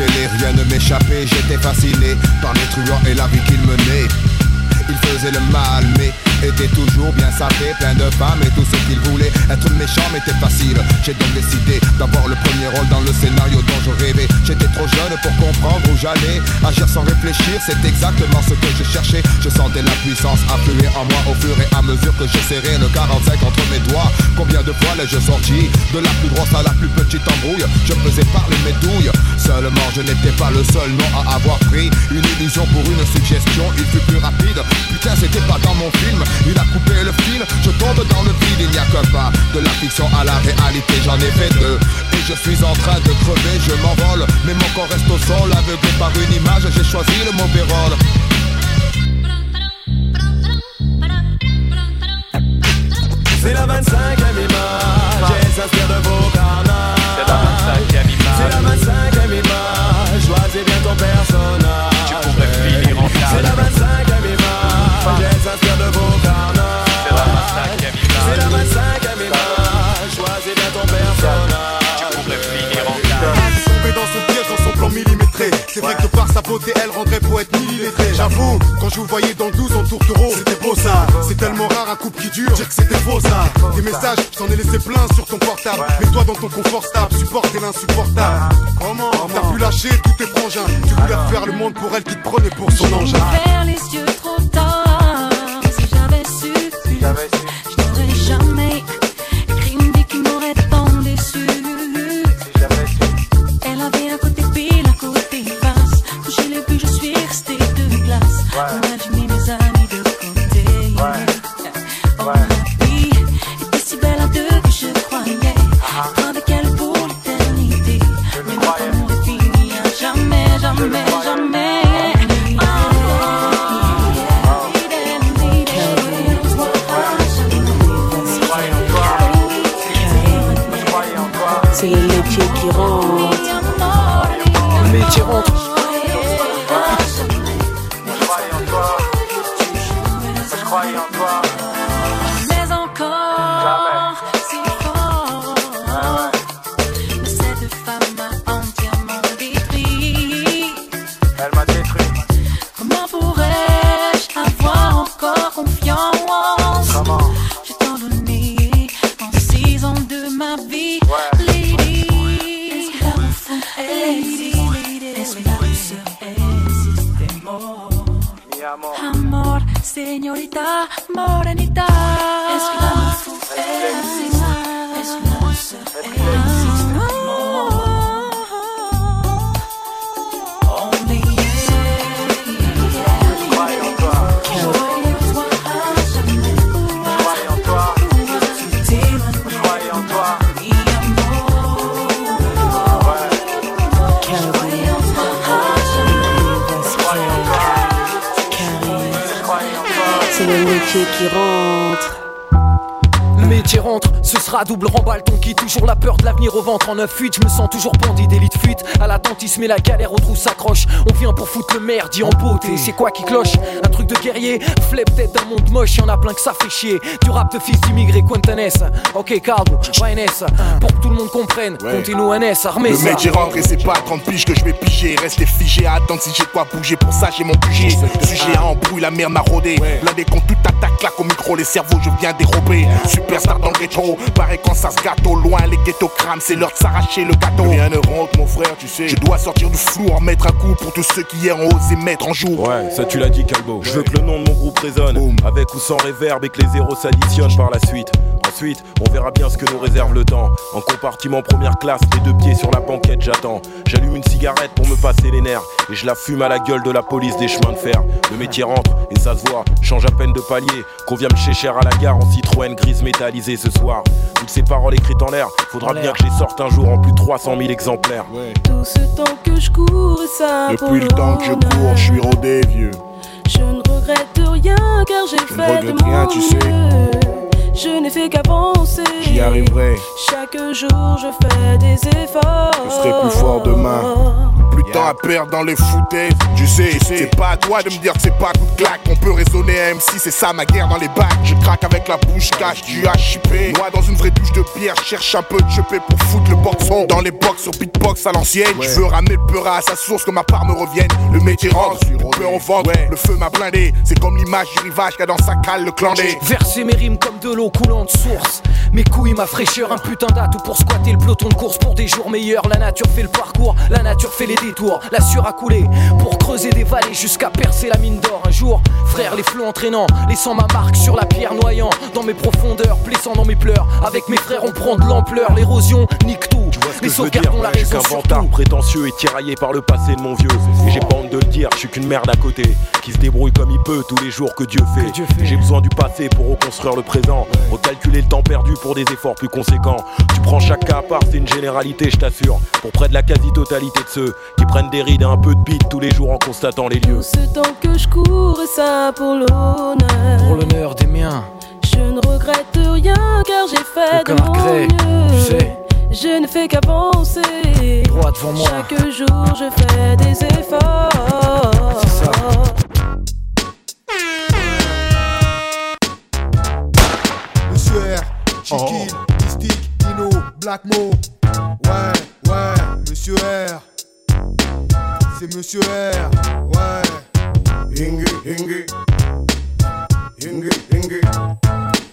rien ne m'échappait. J'étais fasciné par les truands et la vie qu'ils menaient. Ils faisaient le mal mais étaient toujours bien sapés Plein de femmes et tout ce qu'ils voulaient. Être méchant m'était facile. J'ai donc décidé d'avoir le premier rôle dans le scénario dont je rêvais. J'étais trop jeune pour comprendre où j'allais. Agir sans réfléchir c'est exactement ce que je cherchais. Je sentais la puissance affluer en moi au fur et à mesure que je serrais le 45 entre mes doigts. Combien de fois l'ai-je sorti De la plus grosse à la plus petite embrouille? Je faisais parler mes douilles. Seulement je n'étais pas le seul nom à avoir pris Une illusion pour une suggestion. Il fut plus rapide. Putain c'était pas dans mon film Il a coupé le fil Je tombe dans le vide Il n'y a que pas de la fiction à la réalité J'en ai fait deux Et je suis en train de crever Je m'envole Mais mon corps reste au sol Aveuglé par une image J'ai choisi le mauvais rôle C'est la 25e image, elle s'inspire de vos carnages. C'est la 25e image. C'est la 25e image, choisis bien ton personnage. Tu pourrais finir en C'est la 25e de vos carnages. C'est la 25e image. C'est la 25e image, choisis bien ton personnage. Tu pourrais finir en Tombé dans son piège, dans son plan millimétré. C'est vrai que de par sa beauté, elle rendrait poète millimétré. J'avoue, quand je vous voyais dans le 12 en tourtereau, c'était beau ça. C'est tellement rare un couple qui dure, dire que c'était faux ça. Des messages, j'en ai laissé plein sur ton portable. Mets-toi dans ton confort stable, supporter l'insupportable. Comment? T'as pu lâcher tout tes frangins. Tu voulais refaire le monde pour elle qui te prenait pour son engin. Les yeux trop Et la galère au trou vient merdi en beauté. C'est quoi qui cloche Un truc de guerrier Flip tête d'un monde moche Y'en a plein que ça fait chier. Du rap de fils d'immigrés Quentanès Ok Carbo, NS Pour que tout le monde comprenne Continue NS, armé Le mec j'ai rentré c'est pas 30 piges que je vais piger. Rester figé à attendre si j'ai quoi bouger. Pour ça j'ai mon QG Sujet à embrouille la merde m'a rodé. Blindé contre toute attaque claque au micro Les cerveaux je viens dérober. Superstar dans le rétro. Pareil quand ça se gâte au loin Les ghettos crament. C'est l'heure de s'arracher le gâteau. Rien ne rentre mon frère tu sais. Je dois sortir du flou en mettre un coup Pour tous ceux qui hier ont osé mettre en jour Ouais, ça tu l'as dit Calbo. Je veux que le nom de mon groupe résonne, avec ou sans réverb et que les zéros s'additionnent par la suite. Ensuite, on verra bien ce que nous réserve le temps. En compartiment première classe, les deux pieds sur la banquette, j'attends. J'allume une cigarette pour me passer les nerfs et je la fume à la gueule de la police des chemins de fer. Le métier rentre et ça se voit, change à peine de palier. Qu'on vient me chez à la gare en Citroën grise métallisée ce soir. Toutes ces paroles écrites en l'air, faudra bien que je les sorte un jour en plus de 300 000 exemplaires. Tout ce temps que je cours ça Depuis le temps que je cours, je suis rodé vieux Je ne regrette rien car j'ai fait de regrette rien, mon tu sais. Je n'ai fait qu'avancer. J'y arriverai. Chaque jour je fais des efforts. Je serai plus fort demain. Plus de temps à perdre dans les foutaises. Tu sais, c'est pas à toi de me dire que c'est pas coup de claque. On peut raisonner à M6, c'est ça ma guerre dans les bacs. Je craque avec la bouche cache du HIP. Moi dans une vraie douche de je cherche un peu de chepé pour foutre le boxon. Dans les box sur beatbox à l'ancienne. Je veux ramener le peur à sa source que ma part me revienne. Le métier rentre, peur au ventre. Le feu m'a blindé. C'est comme l'image du rivage qu'a dans sa cale le clandé. Verser mes rimes comme de l'eau coulante source. Mes couilles, ma fraîcheur, un putain d'atout pour squatter le peloton de course pour des jours meilleurs. La nature fait le parcours, la nature fait les détours. La sueur a coulé pour creuser des vallées jusqu'à percer la mine d'or. Un jour, frère, les flots entraînants, laissant ma marque sur la pierre noyant dans mes profondeurs, blessant dans mes pleurs. Avec mes frères, on prend de l'ampleur. L'érosion nique tout. Ce Mais que je veux dire, la ouais, je suis raison qu'un vantard prétentieux et tiraillé par le passé de mon vieux. Et j'ai pas honte de le dire, je suis qu'une merde à côté, qui se débrouille comme il peut tous les jours que Dieu fait. Et J'ai besoin du passé pour reconstruire le présent, recalculer le temps perdu pour des efforts plus conséquents. Tu prends chaque cas à part, c'est une généralité, je t'assure. Pour près de la quasi-totalité de ceux qui prennent des rides et un peu de bite tous les jours en constatant les lieux. Ce temps que je cours et ça pour l'honneur. Pour l'honneur des miens. Je ne regrette rien car j'ai fait Aucun de mon regret, mieux. tu sais. Je ne fais qu'avancer. Droit devant moi. Chaque jour je fais des efforts. C'est ça. Monsieur R, Chiquille, Mystique, Dino, Black Mo. Ouais, ouais, Monsieur R. C'est Monsieur R. Ouais. Inge, Inge. Inge.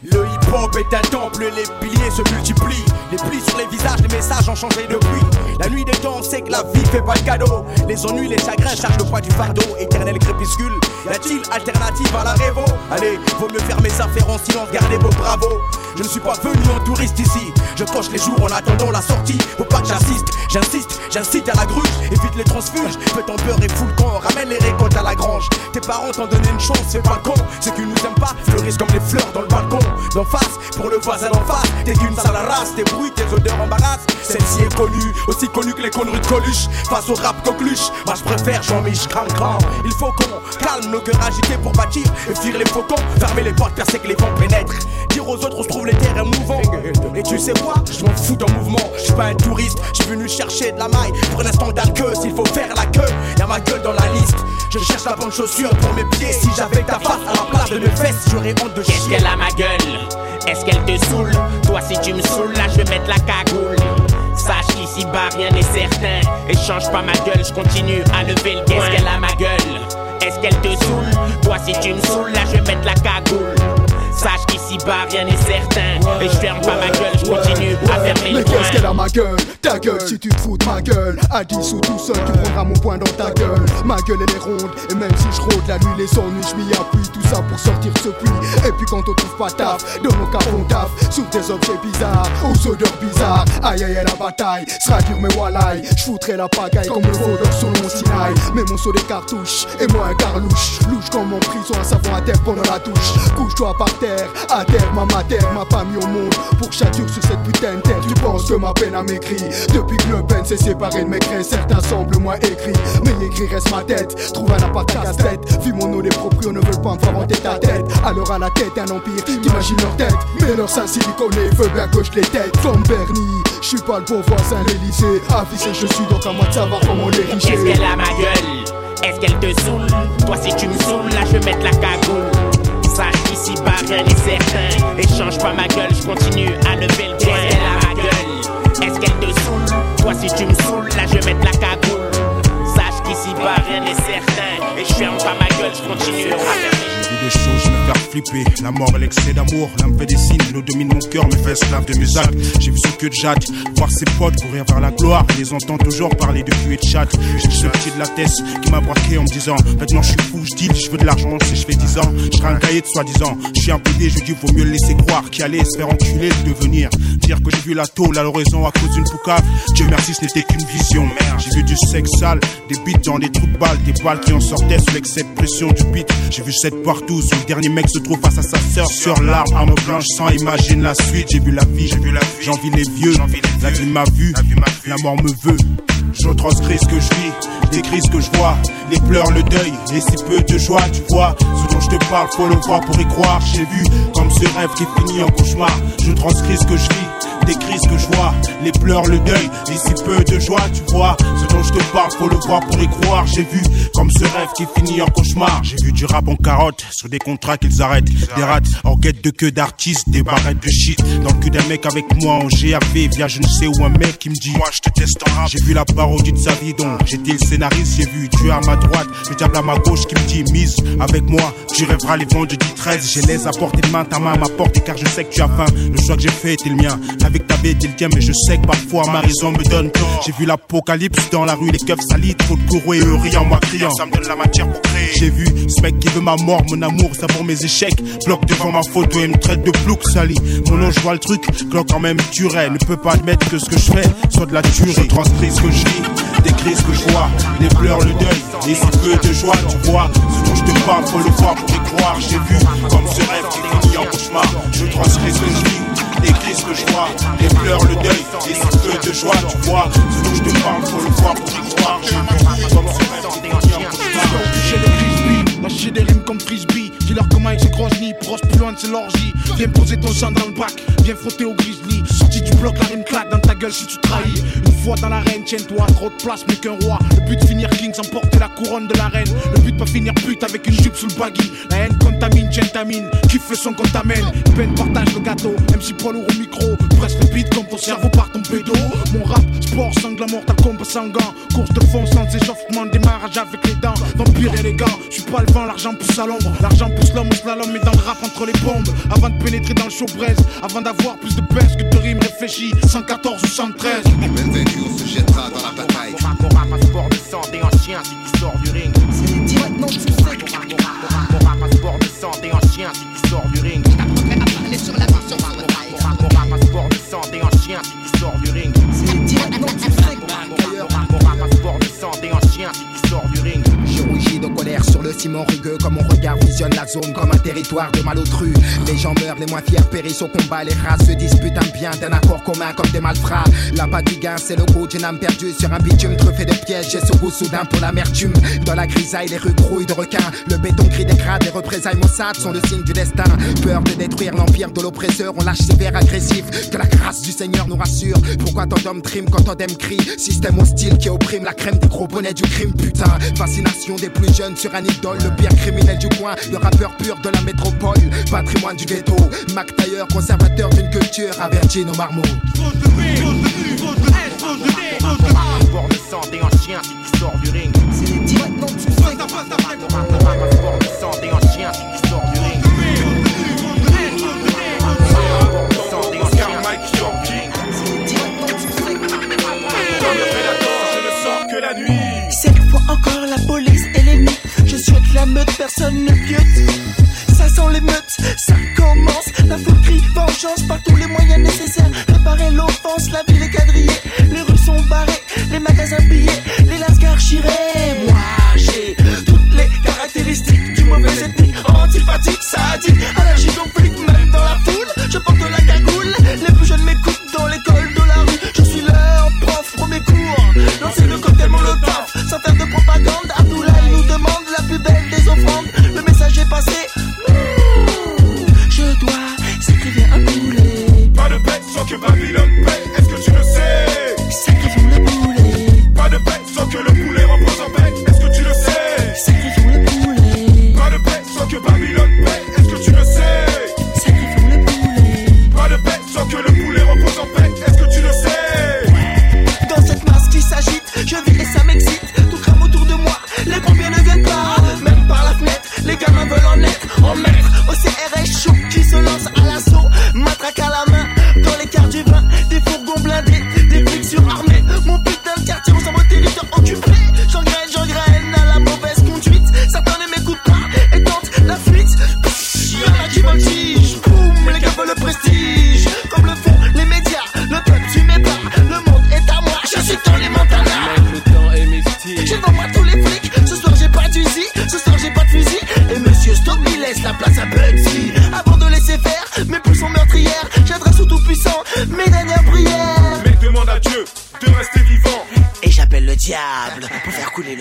Le hip-hop est un temple, les piliers se multiplient. Les plis sur les visages, les messages ont changé depuis. La nuit des temps, on sait que la vie fait pas de cadeau. Les ennuis, les chagrins chargent le poids du fardeau. Éternel crépuscule, y a-t-il alternative à la révo? Allez, vaut mieux faire mes affaires en silence, gardez vos bravos. Je ne suis pas venu en touriste ici. Je coche les jours en attendant la sortie. Faut pas que j'assiste, j'insiste, j'incite à la gruge. Évite les transfuges, fais ton beurre et fous le camp. Ramène les récoltes à la grange. Tes parents t'ont donné une chance, fais pas con. Ceux qui nous aiment pas fleurissent comme les fleurs dans le balcon. D'en face, pour le voisin d'en face, t'es qu'une sale race. Tes bruits, tes odeurs embarrassent. Celle-ci est connue, aussi connue que les conneries de Coluche. Face au rap coqueluche, moi je préfère Jean-Mich Cran Cran. Il faut qu'on calme nos cœurs agités pour bâtir et fuir les faucons. Fermer les portes, percer que les vents pénètrent. Dire aux autres où se trouvent les terrains mouvants. Et tu sais quoi, je m'en fous d'un mouvement. Je suis pas un touriste, je suis venu chercher de la maille. Pour l'instant queue s'il faut faire la queue, y'a ma gueule dans la liste. Je cherche la bonne chaussure pour mes pieds. Si j'avais ta face à la place de mes fesses, j'aurais honte de chier. Qu'est-ce qu'elle a ma gueule Est-ce qu'elle te saoule? Toi si tu me saoules là je vais mettre la cagoule. Sache qu'ici bas rien n'est certain. Et change pas ma gueule, je continue à lever le Qu'est-ce qu'elle a ma gueule? Est-ce qu'elle te saoule? Toi si tu me saoules là je vais mettre la cagoule Sache qu'ici bas rien n'est certain. Et je ferme pas ma gueule, je continue à fermer Mais le qu'est-ce qu'elle a ma gueule? Ta gueule si tu te fous de ma gueule À 10 ou tout seul tu prendras mon poing dans ta gueule. Ma gueule elle est ronde Et même si je rôde la nuit les ennuis je m'y appuie. Tout ça pour sortir ce puits. Et puis quand on trouve pas taf Dans nos cas on taf. Sur des objets bizarres Aux odeurs bizarres. Aïe aïe aïe la bataille Sera dur mais walaï Je foutrai la pagaille comme le voleur sur mon Sinaï. Mais mon saut des cartouches Et moi un carlouche. Louche comme en prison un savon à terre pendant la douche. Couche-toi par terre À terre ma matière m'a pas mis au monde. Pour châture sur cette putain de terre Tu penses que ma peine a maigri. Depuis que le peine s'est séparé de mes grains Certains semblent moins écrits Mais écrit reste ma tête Trouve un appart casse-tête. Vis mon nom les proprios ne veulent pas me faire monter ta tête. Alors à la tête d'un empire T'imagines leur tête, mais leur sein siliconé Feu bien gauche les têtes. Comme Bernie Je suis pas le beau voisin l'Elysée Avisé je suis donc à moi de savoir comment les richer. Est-ce qu'elle a ma gueule? Est-ce qu'elle te saoule? Toi si tu me saoules, là je vais mettre la cagoule Qu'ici bas rien n'est certain. Et change pas ma gueule, je continue à lever le poing. Est-ce qu'elle a ma gueule? Est-ce qu'elle te saoule? Toi si tu me saoules, là je vais mettre la cagoule. Sache qu'ici bas rien n'est certain. Et je ferme pas ma gueule, je continue à J'ai vu des choses me faire flipper. La mort et l'excès d'amour, l'âme fait des signes, l'eau domine mon cœur, me fait esclave de mes actes. J'ai vu ce que de voir ses potes courir vers la gloire. Les entends toujours parler de cul et de chat. J'ai ce petit de la tête qui m'a braqué en me disant Maintenant je suis fou, je deal, je veux de l'argent si je fais 10 ans. Je un cahier de soi-disant. Je suis un PD, je dis vaut mieux le laisser croire qui allait se faire enculer le devenir. Dire que j'ai vu la tôle à l'horizon à cause d'une poucave. Dieu merci, ce n'était qu'une vision. J'ai vu du sexe sale, des bites dans des trous de balles, des balles qui en sortaient sous l'excès de pression du beat. J'ai vu cette partout, le dernier mec se trouve face à sa sœur sur l'arme, arme blanche. Sans imagine la suite. J'ai vu la vie, j'ai vu la vie, j'envie les vieux, la vie m'a vu, la mort me veut. Je transcris ce que je vis, décris ce que je vois, les pleurs, le deuil, et si peu de joie, tu vois. Ce dont je te parle, faut le voir pour y croire. J'ai vu comme ce rêve qui finit en cauchemar. Je transcris ce que je vis, décris ce que je vois, les pleurs, le deuil, et si peu de joie, tu vois. Ce dont je te parle, faut le voir pour y croire. J'ai vu comme ce rêve qui finit en cauchemar. J'ai vu du rap en carotte sur des contrats qu'ils arrêtent, des rats en quête de queue d'artistes, des barrettes de shit. Dans le cul d'un mec avec moi en GAV, via je ne sais où un mec qui me dit Moi je te teste en rap. J'ai vu la parodie de sa vie, donc j'étais le scénariste. J'ai vu Dieu à ma droite, le diable à ma gauche qui me dit Mise avec moi, tu rêveras les vendredis 13. J'ai les à portée de main, ta main à ma porte, car je sais que tu as faim. Le choix que j'ai fait était le mien, ta bête était le tien, mais je sais que parfois ma raison me donne tort. J'ai vu l'apocalypse dans la rue, les keufs salis, trop de gourou et eux riant, moi criant. Ça me donne la matière pour créer. J'ai vu ce mec qui veut ma mort, mon amour, ça pour mes échecs. Bloque devant ma photo et me traite de plouc sali. Mon nom, je vois le truc, Glock quand même tuerait. Ne peut pas admettre que ce que je fais soit de la tuerie. Je transcris ce que je vis, décris ce que je vois. Les pleurs, le deuil, et si peu de joie, tu vois. Ce dont je te parle, faut le voir pour y croire. J'ai vu comme ce rêve qui en cauchemar. Je transcris ce que je vis, décris ce que je vois. Les pleurs, le deuil, si peu de joie, tu vois. Ce dont je te parle, faut le voir pour y croire. J'ai lâcher des rimes comme frisbee. Dis-leur comment ils se ni proche plus loin de ses l'orgie. Viens poser ton sang dans le bac, viens frotter au grizzly. Sorti du bloc, la rime claque dans ta gueule si tu trahis. Une fois dans l'arène, tiens-toi, trop de place, mais qu'un roi. Le but de finir king sans porter la couronne de la reine. Le but de pas finir pute avec une jupe sous le baggy. La haine contamine, gentamine, kiffe le son qu'on t'amène. Peine partage le gâteau, MC poids lourd au micro. Presse le beat comme ton cerveau par ton pédo. Mon rap, sport, sanglant, mortal combat sanguin. Course de fond sans échauffement, démarrage avec les dents. Vampire élégant, je suis pas le vent, l'argent pousse à l'ombre. L'argent pousse l'homme au slalom, mais dans le rap entre les bombes. Avant de pénétrer dans le show braise, avant d'avoir plus de pèse que de rimes réfléchies. 114 ou 113. Même vaincu, on se jettera dans la bataille. Mon rap a sport de santé en chien, c'est l'histoire du ring. C'est direct, non, tu sais. Mon rap a sport de santé en chien, c'est l'histoire du ring. sur la Mon rap a sport de santé en chien, c'est l'histoire du ring. C'est direct, non, tu sais. Mon rap a sport de santé en chien, c'est l'histoire du ring. Je rougis de colère sur le ciment rugueux Comme mon regard visionne la zone comme un territoire de malotru Les gens meurent, les moins fiers périssent au combat. Les races se disputent un bien d'un accord commun comme des malfrats. La patte du gain c'est le goût d'une âme perdue Sur un bitume truffé de pièges. J'ai ce goût soudain pour l'amertume. Dans la grisaille les rues grouillent de requins. Le béton crie des crades, les représailles Mossad sont le signe du destin. Peur de détruire l'empire de l'oppresseur On lâche ses vers agressifs. Que la grâce du Seigneur nous rassure. Pourquoi tant d'hommes triment quand tant d'hommes crient? Système hostile qui opprime la crème des gros bonnets du crime putain. Fascination des plus jeunes sur un idole Le pire criminel du coin Le rappeur pur de la métropole Patrimoine du ghetto Mac Taylor, conservateur d'une culture Averti nos marmots de santé en chien, c'est l'histoire du ring. C'est tu sais. Santé en chien, l'histoire du ring. Encore la police La meute, personne ne piote Ça sent l'émeute, ça commence. La foule crie vengeance par tous les moyens nécessaires. Réparer l'offense, la ville est quadrillée. Les rues sont barrées, les magasins pillés Les lascars chirés Moi j'ai toutes les caractéristiques du mauvais ethnique Antipathique, sadique, allergique au flic Même dans la foule, je porte la que Babylone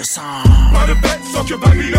faire couler le sang. Pas de paix